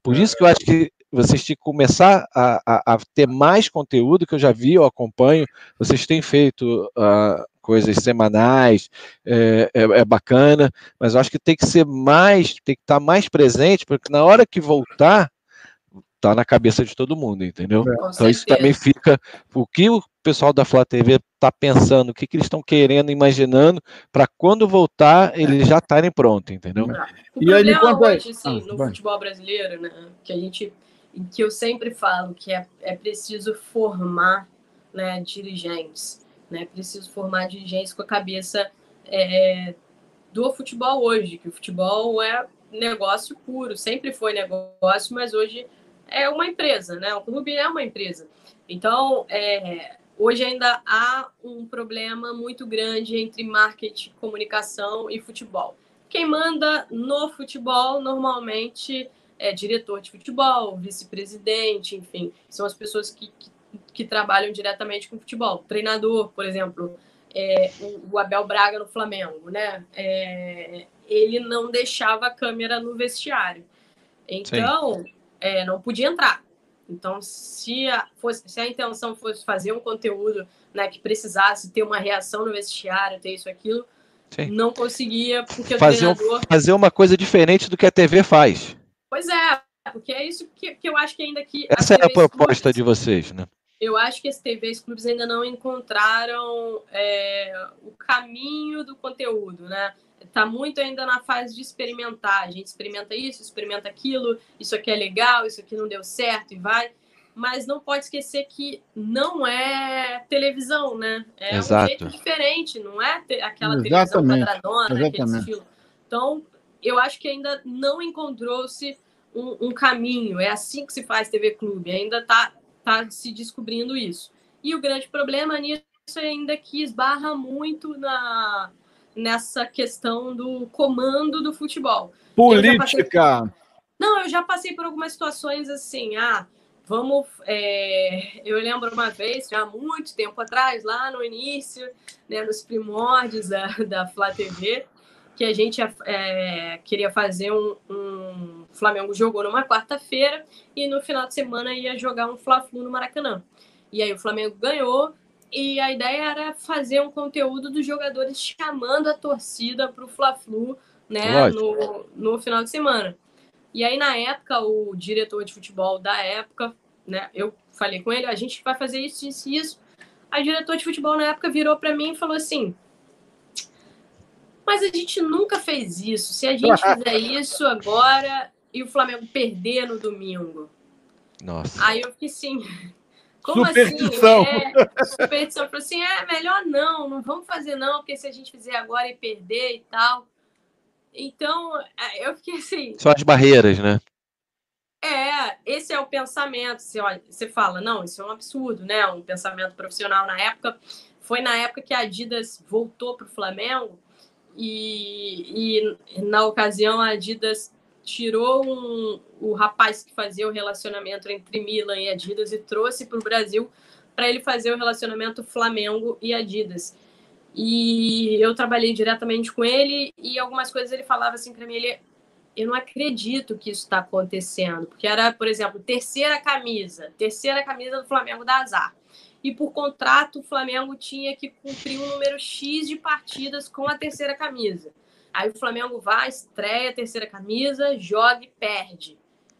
Por isso que eu acho que vocês têm que começar a, a, a, ter mais conteúdo que eu já vi, eu acompanho. Vocês têm feito uh, coisas semanais, é, é, é, bacana, mas eu acho que tem que ser mais, tem que estar mais presente, porque na hora que voltar, tá na cabeça de todo mundo, entendeu? É. então isso também fica o que o pessoal da Flá TV está pensando, o que, que eles estão querendo, imaginando, para quando voltar eles já estarem prontos, entendeu? O e aí, hoje, assim, ah, no vai. futebol brasileiro, né, que a gente que eu sempre falo que é, é preciso formar né, dirigentes, né? Preciso formar dirigentes com a cabeça é, do futebol hoje, que o futebol é negócio puro, sempre foi negócio, mas hoje é uma empresa, né? O clube é uma empresa. Então, é, hoje ainda há um problema muito grande entre marketing, comunicação e futebol. Quem manda no futebol normalmente é diretor de futebol, vice-presidente, enfim, são as pessoas que, que, que, trabalham diretamente com futebol. Treinador, por exemplo, é, o, o, Abel Braga no Flamengo, né? É, ele não deixava a câmera no vestiário. Então, é, não podia entrar. Então, se a, fosse, se a intenção fosse fazer um conteúdo né, que precisasse ter uma reação no vestiário, ter isso, aquilo, Sim. não conseguia, porque fazer, o treinador... Fazer uma coisa diferente do que a TV faz. Pois é, porque é isso que, que eu acho que ainda que... Essa é a proposta clubes, de vocês, né? Eu acho que as TVs clubes ainda não encontraram é, o caminho do conteúdo, né? está muito ainda na fase de experimentar. A gente experimenta isso, experimenta aquilo, isso aqui é legal, isso aqui não deu certo e vai. Mas não pode esquecer que não é televisão, né? É Exato. um jeito diferente, não é aquela televisão quadradona, Exatamente. aquele estilo. Então, eu acho que ainda não encontrou-se um, um, caminho. É assim que se faz TV Clube. Ainda está tá se descobrindo isso. E o grande problema nisso é ainda que esbarra muito na, nessa questão do comando do futebol. Política. Eu Não, eu já passei por algumas situações assim, ah, vamos. É... Eu lembro uma vez, já há muito tempo atrás, lá no início, né, nos primórdios da, da Flá TV, que a gente é, queria fazer um, um. Flamengo jogou numa quarta-feira e no final de semana ia jogar um Fla-Flu no Maracanã. E aí o Flamengo ganhou, e a ideia era fazer um conteúdo dos jogadores chamando a torcida para o Fla-Flu né, no, no final de semana. E aí, na época, o diretor de futebol da época, né, eu falei com ele, a gente vai fazer isso, isso e isso. A diretor de futebol na época virou para mim e falou assim: Mas a gente nunca fez isso. Se a gente fizer isso agora e o Flamengo perder no domingo. Nossa. Aí eu fiquei assim, como superstição. Assim? É, superstição. Falou assim, é melhor não, não vamos fazer não, porque se a gente fizer agora e perder e tal. Então, é, eu fiquei assim... São as barreiras, né? É, esse é o pensamento. Você, olha, você fala, não, isso é um absurdo, né? Um pensamento profissional na época. Foi na época que a Adidas voltou para o Flamengo e, e, na ocasião a Adidas tirou um, o rapaz que fazia o relacionamento entre Milan e Adidas e trouxe para o Brasil para ele fazer o relacionamento Flamengo e Adidas. E eu trabalhei diretamente com ele e algumas coisas ele falava assim para mim, ele, eu não acredito que isso está acontecendo, porque era, por exemplo, terceira camisa, terceira camisa do Flamengo da Azar. E por contrato, o Flamengo tinha que cumprir um número X de partidas com a terceira camisa. Aí o Flamengo vai, estreia a terceira camisa, joga e perde.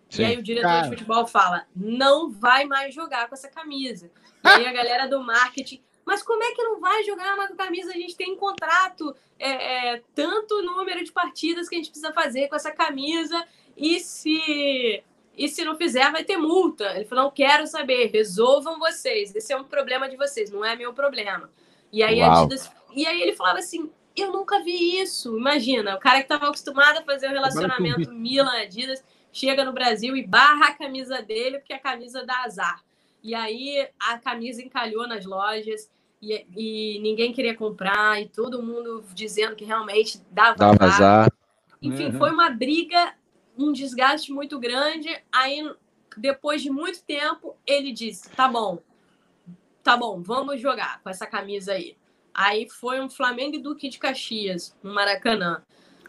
Sim. E aí o diretor Cara. de futebol fala: não vai mais jogar com essa camisa. E aí a galera do marketing, Mas como é que não vai jogar uma camisa? A gente tem um contrato, é, é, tanto número de partidas que a gente precisa fazer com essa camisa, e se e se não fizer, vai ter multa. Ele falou: não quero saber, resolvam vocês. Esse é um problema de vocês, não é meu problema. E aí, Adidas, e aí ele falava assim: eu nunca vi isso. Imagina, o cara que estava acostumado a fazer o um relacionamento Milan-Adidas chega no Brasil e barra a camisa dele porque a camisa dá azar. E aí a camisa encalhou nas lojas e, e ninguém queria comprar e todo mundo dizendo que realmente dava, dava azar. azar. Enfim, uhum. foi uma briga um desgaste muito grande. Aí, depois de muito tempo, ele disse: tá bom, tá bom, vamos jogar com essa camisa aí. Aí foi um Flamengo e Duque de Caxias, no Maracanã.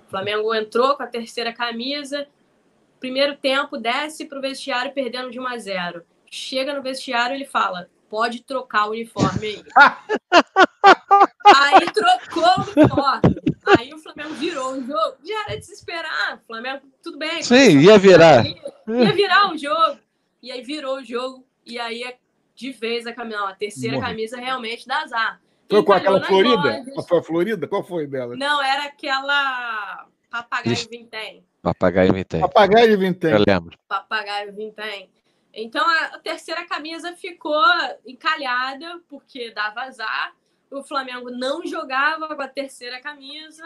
O Flamengo entrou com a terceira camisa. Primeiro tempo, desce para o vestiário perdendo de 1 a 0. Chega no vestiário, ele fala: pode trocar o uniforme aí. aí trocou o uniforme. Aí o Flamengo virou o jogo. Já era de se esperar. O Flamengo, tudo bem. Sim, ia virar. Ia virar o jogo. E aí virou o jogo. E aí, de vez, a camisa, a terceira Morre. camisa realmente dá azar. Foi com aquela Florida? Qual foi a Florida? Qual foi dela? Não, era aquela Papagaio Vintém. Papagaio Vintém. Papagaio Vintém. Eu lembro. Papagaio Vintém. Então a terceira camisa ficou encalhada porque dava azar o Flamengo não jogava com a terceira camisa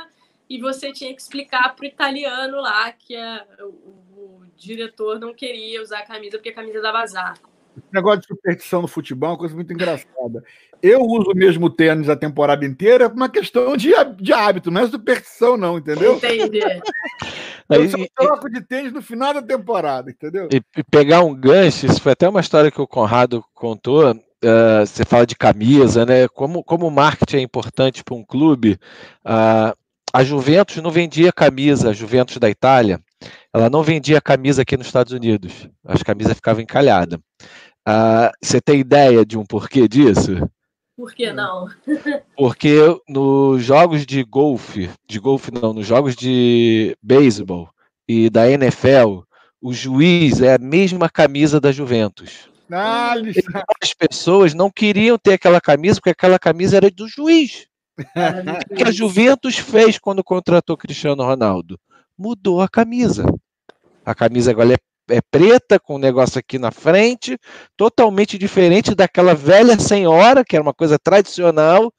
e você tinha que explicar para o italiano lá que a, o, o, diretor não queria usar a camisa porque a camisa dava azar. Esse negócio de superstição no futebol é uma coisa muito engraçada. Eu uso o mesmo tênis a temporada inteira por uma questão de, de hábito, não é superstição, não, entendeu? Entendi. Eu só troco de tênis no final da temporada, entendeu? E, e pegar um gancho, isso foi até uma história que o Conrado contou uh, você fala de camisa, né? Como, como o marketing é importante para um clube, uh, a Juventus não vendia camisa, a Juventus da Itália, ela não vendia camisa aqui nos Estados Unidos. As camisas ficavam encalhadas. Uh, você tem ideia de um porquê disso? Por que não? Porque nos jogos de golfe, de golfe não, nos jogos de beisebol e da NFL, o juiz é a mesma camisa da Juventus. Ah, As pessoas não queriam ter aquela camisa porque aquela camisa era do juiz. O que a Juventus fez quando contratou Cristiano Ronaldo? Mudou a camisa. A camisa agora é, é preta, com um negócio aqui na frente, totalmente diferente daquela velha senhora, que era uma coisa tradicional,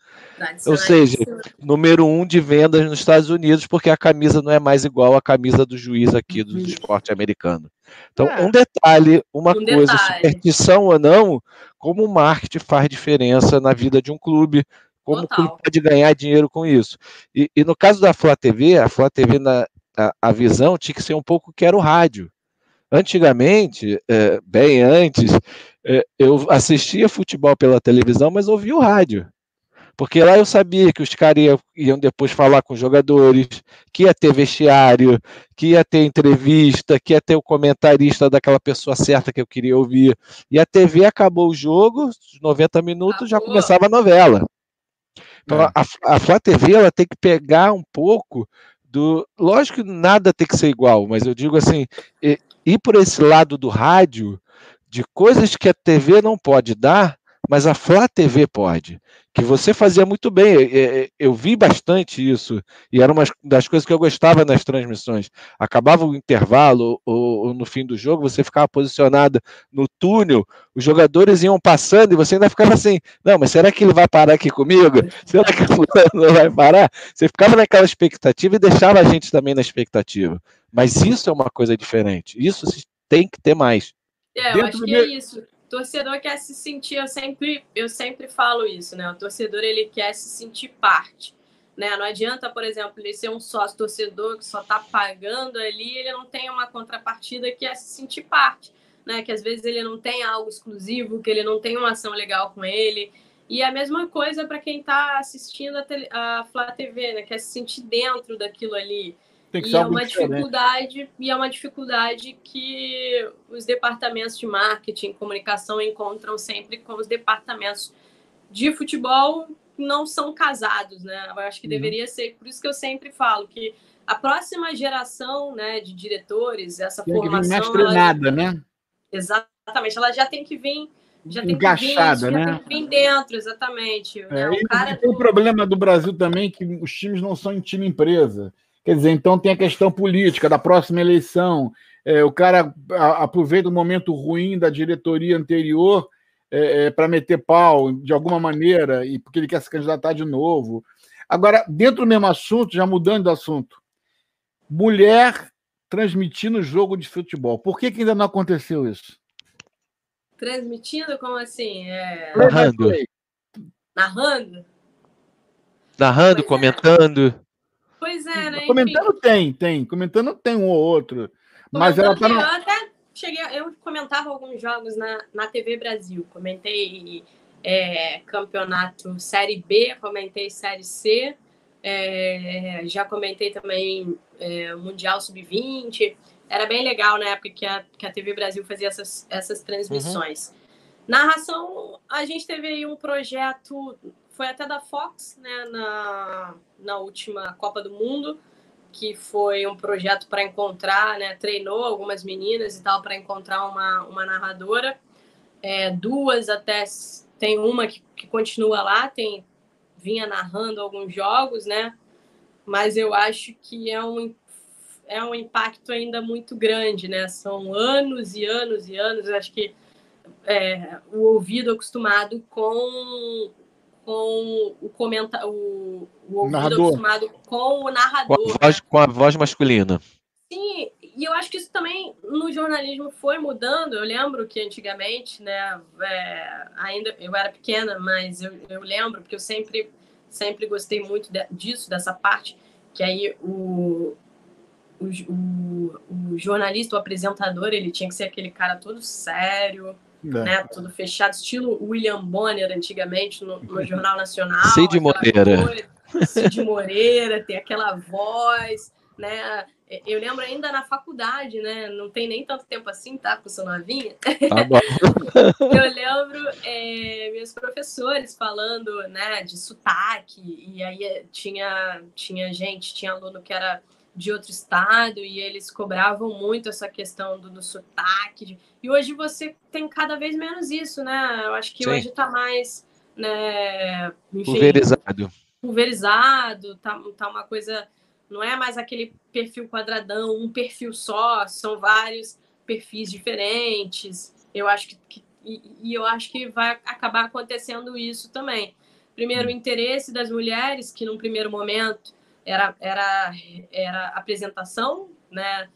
ou seja, número um de vendas nos Estados Unidos, porque a camisa não é mais igual à camisa do juiz aqui do, do esporte americano. Então, é. um detalhe, uma um coisa, detalhe. superstição ou não, como o marketing faz diferença na vida de um clube, como Total. o clube pode ganhar dinheiro com isso. E, e no caso da Flá TV, a Flá TV, na, a, a, visão tinha que ser um pouco que era o rádio. Antigamente, é, bem antes, é, eu assistia futebol pela televisão, mas ouvia o rádio. Porque lá eu sabia que os caras iam depois falar com os jogadores, que ia ter vestiário, que ia ter entrevista, que ia ter o comentarista daquela pessoa certa que eu queria ouvir. E a TV acabou o jogo, 90 minutos, já começava a novela. Então, é. a, a Flá TV ela tem que pegar um pouco do. Lógico que nada tem que ser igual, mas eu digo assim: ir por esse lado do rádio, de coisas que a TV não pode dar, mas a Flá TV pode que você fazia muito bem. Eu vi bastante isso, e era uma das coisas que eu gostava nas transmissões. Acabava o intervalo, ou, ou no fim do jogo, você ficava posicionada no túnel, os jogadores iam passando e você ainda ficava assim: não, mas será que ele vai parar aqui comigo? Será que o não vai parar? Você ficava naquela expectativa e deixava a gente também na expectativa. Mas isso é uma coisa diferente. Isso tem que ter mais. É, eu Dentro acho que é isso torcedor quer se sentir, eu sempre, eu sempre falo isso, né? O torcedor ele quer se sentir parte. Né? Não adianta, por exemplo, ele ser um sócio torcedor que só está pagando ali, ele não tem uma contrapartida que é se sentir parte, né? Que às vezes ele não tem algo exclusivo, que ele não tem uma ação legal com ele. E a mesma coisa para quem está assistindo a, a Flá TV, né? Quer se sentir dentro daquilo ali. Tem que e é uma diferente. dificuldade e é uma dificuldade que os departamentos de marketing e comunicação encontram sempre com os departamentos de futebol não são casados, né? Eu acho que uhum. deveria ser, por isso que eu sempre falo que a próxima geração, né, de diretores, essa tem formação, que vir mais treinada, ela, né? Exatamente, ela já tem que vir já tem encaixada, que vir, né? Tem que vir dentro, exatamente. É, né? o cara um problema do Brasil também que os times não são em time empresa. Quer dizer, então tem a questão política da próxima eleição. É, o cara aproveita o momento ruim da diretoria anterior é, é, para meter pau de alguma maneira e porque ele quer se candidatar de novo. Agora, dentro do mesmo assunto, já mudando de assunto, mulher transmitindo jogo de futebol. Por que, que ainda não aconteceu isso? Transmitindo? Como assim? É... Narrando. Narrando? Narrando, pois é. comentando. Pois é, né? Comentando Enfim. tem, tem. Comentando tem um ou outro. Mas ela tá. No... Eu até cheguei, eu comentava alguns jogos na, na TV Brasil. Comentei é, campeonato Série B, comentei Série C. É, já comentei também é, Mundial Sub-20. Era bem legal na época que a, que a TV Brasil fazia essas, essas transmissões. Uhum. Narração, a gente teve aí um projeto, foi até da Fox, né, na, na última Copa do Mundo, que foi um projeto para encontrar, né, treinou algumas meninas e tal para encontrar uma, uma narradora. É, duas até, tem uma que, que continua lá, tem vinha narrando alguns jogos, né? Mas eu acho que é um, é um impacto ainda muito grande, né? São anos e anos e anos. Eu acho que é, o ouvido acostumado com com o comenta o, o ouvido narrador. acostumado com o narrador. Com a, voz, né? com a voz masculina. Sim, e eu acho que isso também no jornalismo foi mudando. Eu lembro que antigamente, né, é, ainda eu era pequena, mas eu, eu lembro porque eu sempre sempre gostei muito de, disso, dessa parte, que aí o, o, o, o, jornalista, o apresentador, ele tinha que ser aquele cara todo sério, é. né, todo fechado, estilo William Bonner antigamente no, no Jornal Nacional. Cid Moreira. Cid Moreira, tem aquela voz, né? Eu lembro ainda na faculdade, né? Não tem nem tanto tempo assim, tá? Porque eu sou novinha. Tá bom. eu lembro é, meus professores falando, né, de sotaque, e aí tinha, tinha gente, tinha aluno que era de outro estado e eles cobravam muito essa questão do, do sotaque. E hoje você tem cada vez menos isso, né? Eu acho que Sim. hoje tá mais, né, enfim, pulverizado. Pulverizado, tá, tá uma coisa não é mais aquele perfil quadradão, um perfil só, são vários perfis diferentes. Eu acho que, que e, e, eu acho que vai acabar acontecendo isso também. Primeiro, o interesse das mulheres, que num primeiro momento era, era, era apresentação, né?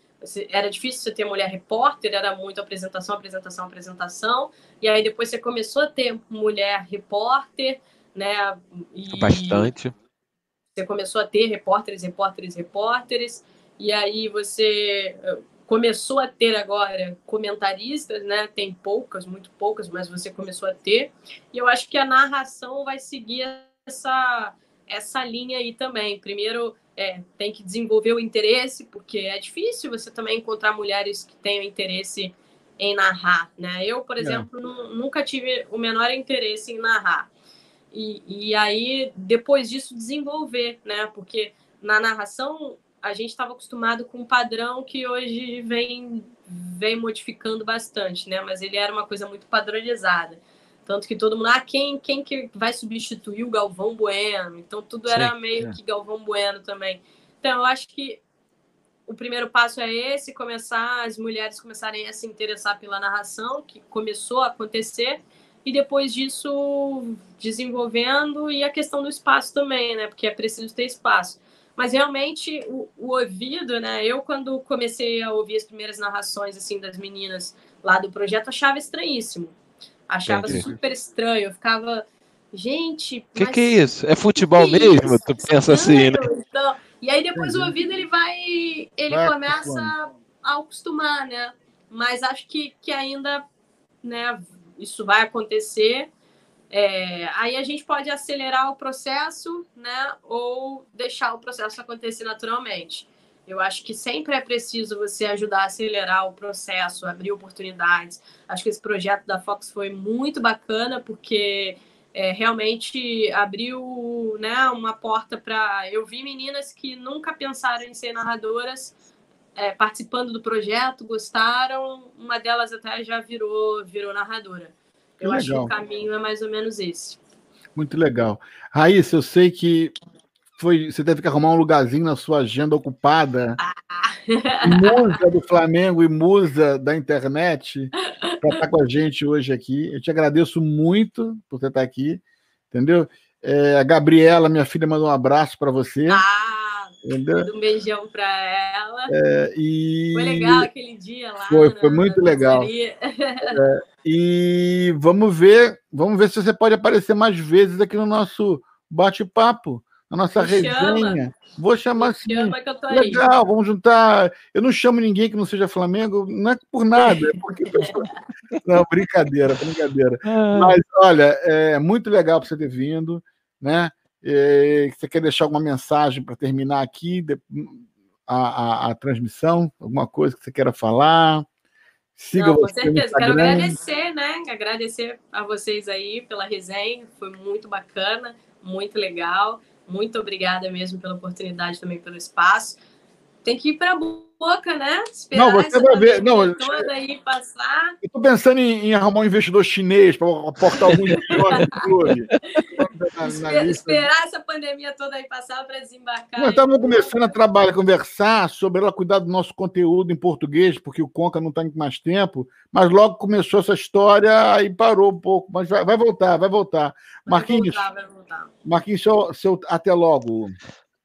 Era difícil você ter mulher repórter, era muito apresentação, apresentação, apresentação. E aí depois você começou a ter mulher repórter, né? E, Bastante você começou a ter repórteres, repórteres, repórteres, e aí você eh, começou a ter agora comentaristas, né? Tem poucas, muito poucas, mas você começou a ter. E eu acho que a narração vai seguir essa, essa linha aí também. Primeiro, é, tem que desenvolver o interesse, porque é difícil você também encontrar mulheres que tenham interesse em narrar, né? Eu, por é. exemplo, é. nunca tive o menor interesse em narrar. E, e aí, depois disso, desenvolver, né? Porque na narração a gente estava acostumado com um padrão que hoje vem, vem modificando bastante, né? Mas ele era uma coisa muito padronizada. Tanto que todo mundo, ah, quem, quem que vai substituir o Galvão Bueno? Então tudo era Sim, meio é. que Galvão Bueno também. Então eu acho que o primeiro passo é esse, começar as mulheres começarem a se interessar pela narração, que começou a acontecer, e depois disso desenvolvendo e a questão do espaço também, né? Porque é preciso ter espaço. Mas realmente o, o, ouvido, né? Eu quando comecei a ouvir as primeiras narrações assim das meninas lá do projeto achava estranhíssimo, achava Entendi. super estranho. Eu ficava, gente, que que é isso? É futebol que mesmo? Isso? Tu pensa assim, né? Então, e aí depois Entendi. o ouvido ele vai, ele vai começa a acostumar, né? Mas acho que, que ainda, né? isso vai acontecer. É, aí a gente pode acelerar o processo, né? Ou deixar o processo acontecer naturalmente. Eu acho que sempre é preciso você ajudar a acelerar o processo, abrir oportunidades. Acho que esse projeto da Fox foi muito bacana, porque é, realmente abriu né, uma porta para. Eu vi meninas que nunca pensaram em ser narradoras é, participando do projeto, gostaram, uma delas até já virou, virou narradora. Eu legal. acho que o caminho é mais ou menos esse. Muito legal. Raíssa, eu sei que foi, você teve que arrumar um lugarzinho na sua agenda ocupada. Ah. Musa do Flamengo e musa da internet para estar com a gente hoje aqui. Eu te agradeço muito por você estar aqui, entendeu? É, a Gabriela, minha filha, mandou um abraço para você. Ah, um beijão para ela. É, e... Foi legal aquele dia lá. Foi, foi muito legal. É, e vamos ver, vamos ver se você pode aparecer mais vezes aqui no nosso bate-papo a nossa Me resenha. Chama. Vou chamar assim. Legal, vamos juntar. Eu não chamo ninguém que não seja Flamengo, não é por nada, é porque. não, brincadeira, brincadeira. Ah. Mas, olha, é muito legal você ter vindo, né? É, você quer deixar alguma mensagem para terminar aqui a, a, a, transmissão? Alguma coisa que você queira falar? Siga Não, com certeza. Quero agradecer, né? Agradecer a vocês aí pela resenha. Foi muito bacana, muito legal. Muito obrigada mesmo pela oportunidade, também pelo espaço. Tem que ir para a boca, né? Esperar não, você vai ver. Não, toda aí passar. Eu estou pensando em, em, arrumar um investidor chinês para aportar algum no clube. Esperar essa pandemia toda aí passar para desembarcar. Nós estamos começando a trabalhar, a conversar sobre ela cuidar do nosso conteúdo em português, porque o Conca não está mais tempo, mas logo começou essa história e parou um pouco. Mas vai, vai voltar, vai voltar. Vai Marquinhos, voltar, vai voltar. Marquinhos, seu, seu, até logo.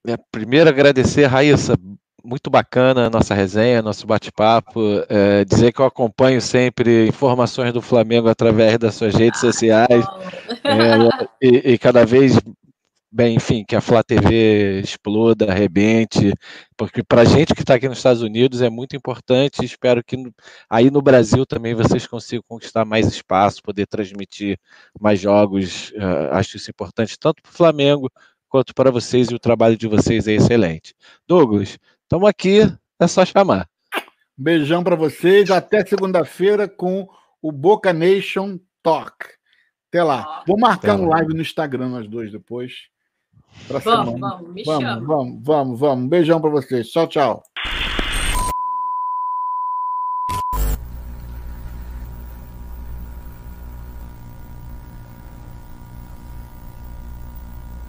É, primeiro agradecer, Raíssa, muito bacana a nossa resenha, nosso bate-papo. É, dizer que eu acompanho sempre informações do Flamengo através das suas redes sociais. É, e, e, cada vez, bem, enfim, que a Flá TV exploda, arrebente, porque para a gente que está aqui nos Estados Unidos é muito importante. Espero que aí no Brasil também vocês consigam conquistar mais espaço, poder transmitir mais jogos. Uh, acho isso importante tanto para o Flamengo quanto para vocês e o trabalho de vocês é excelente. Douglas, Estamos aqui, é só chamar. Beijão para vocês. Até segunda-feira com o Boca Nation Talk. Até lá. Vou marcar um live no Instagram, nós dois, depois. Vamos, semana. vamos, me vamos, chama. Vamos, vamos, vamos. Beijão para vocês. Tchau, tchau.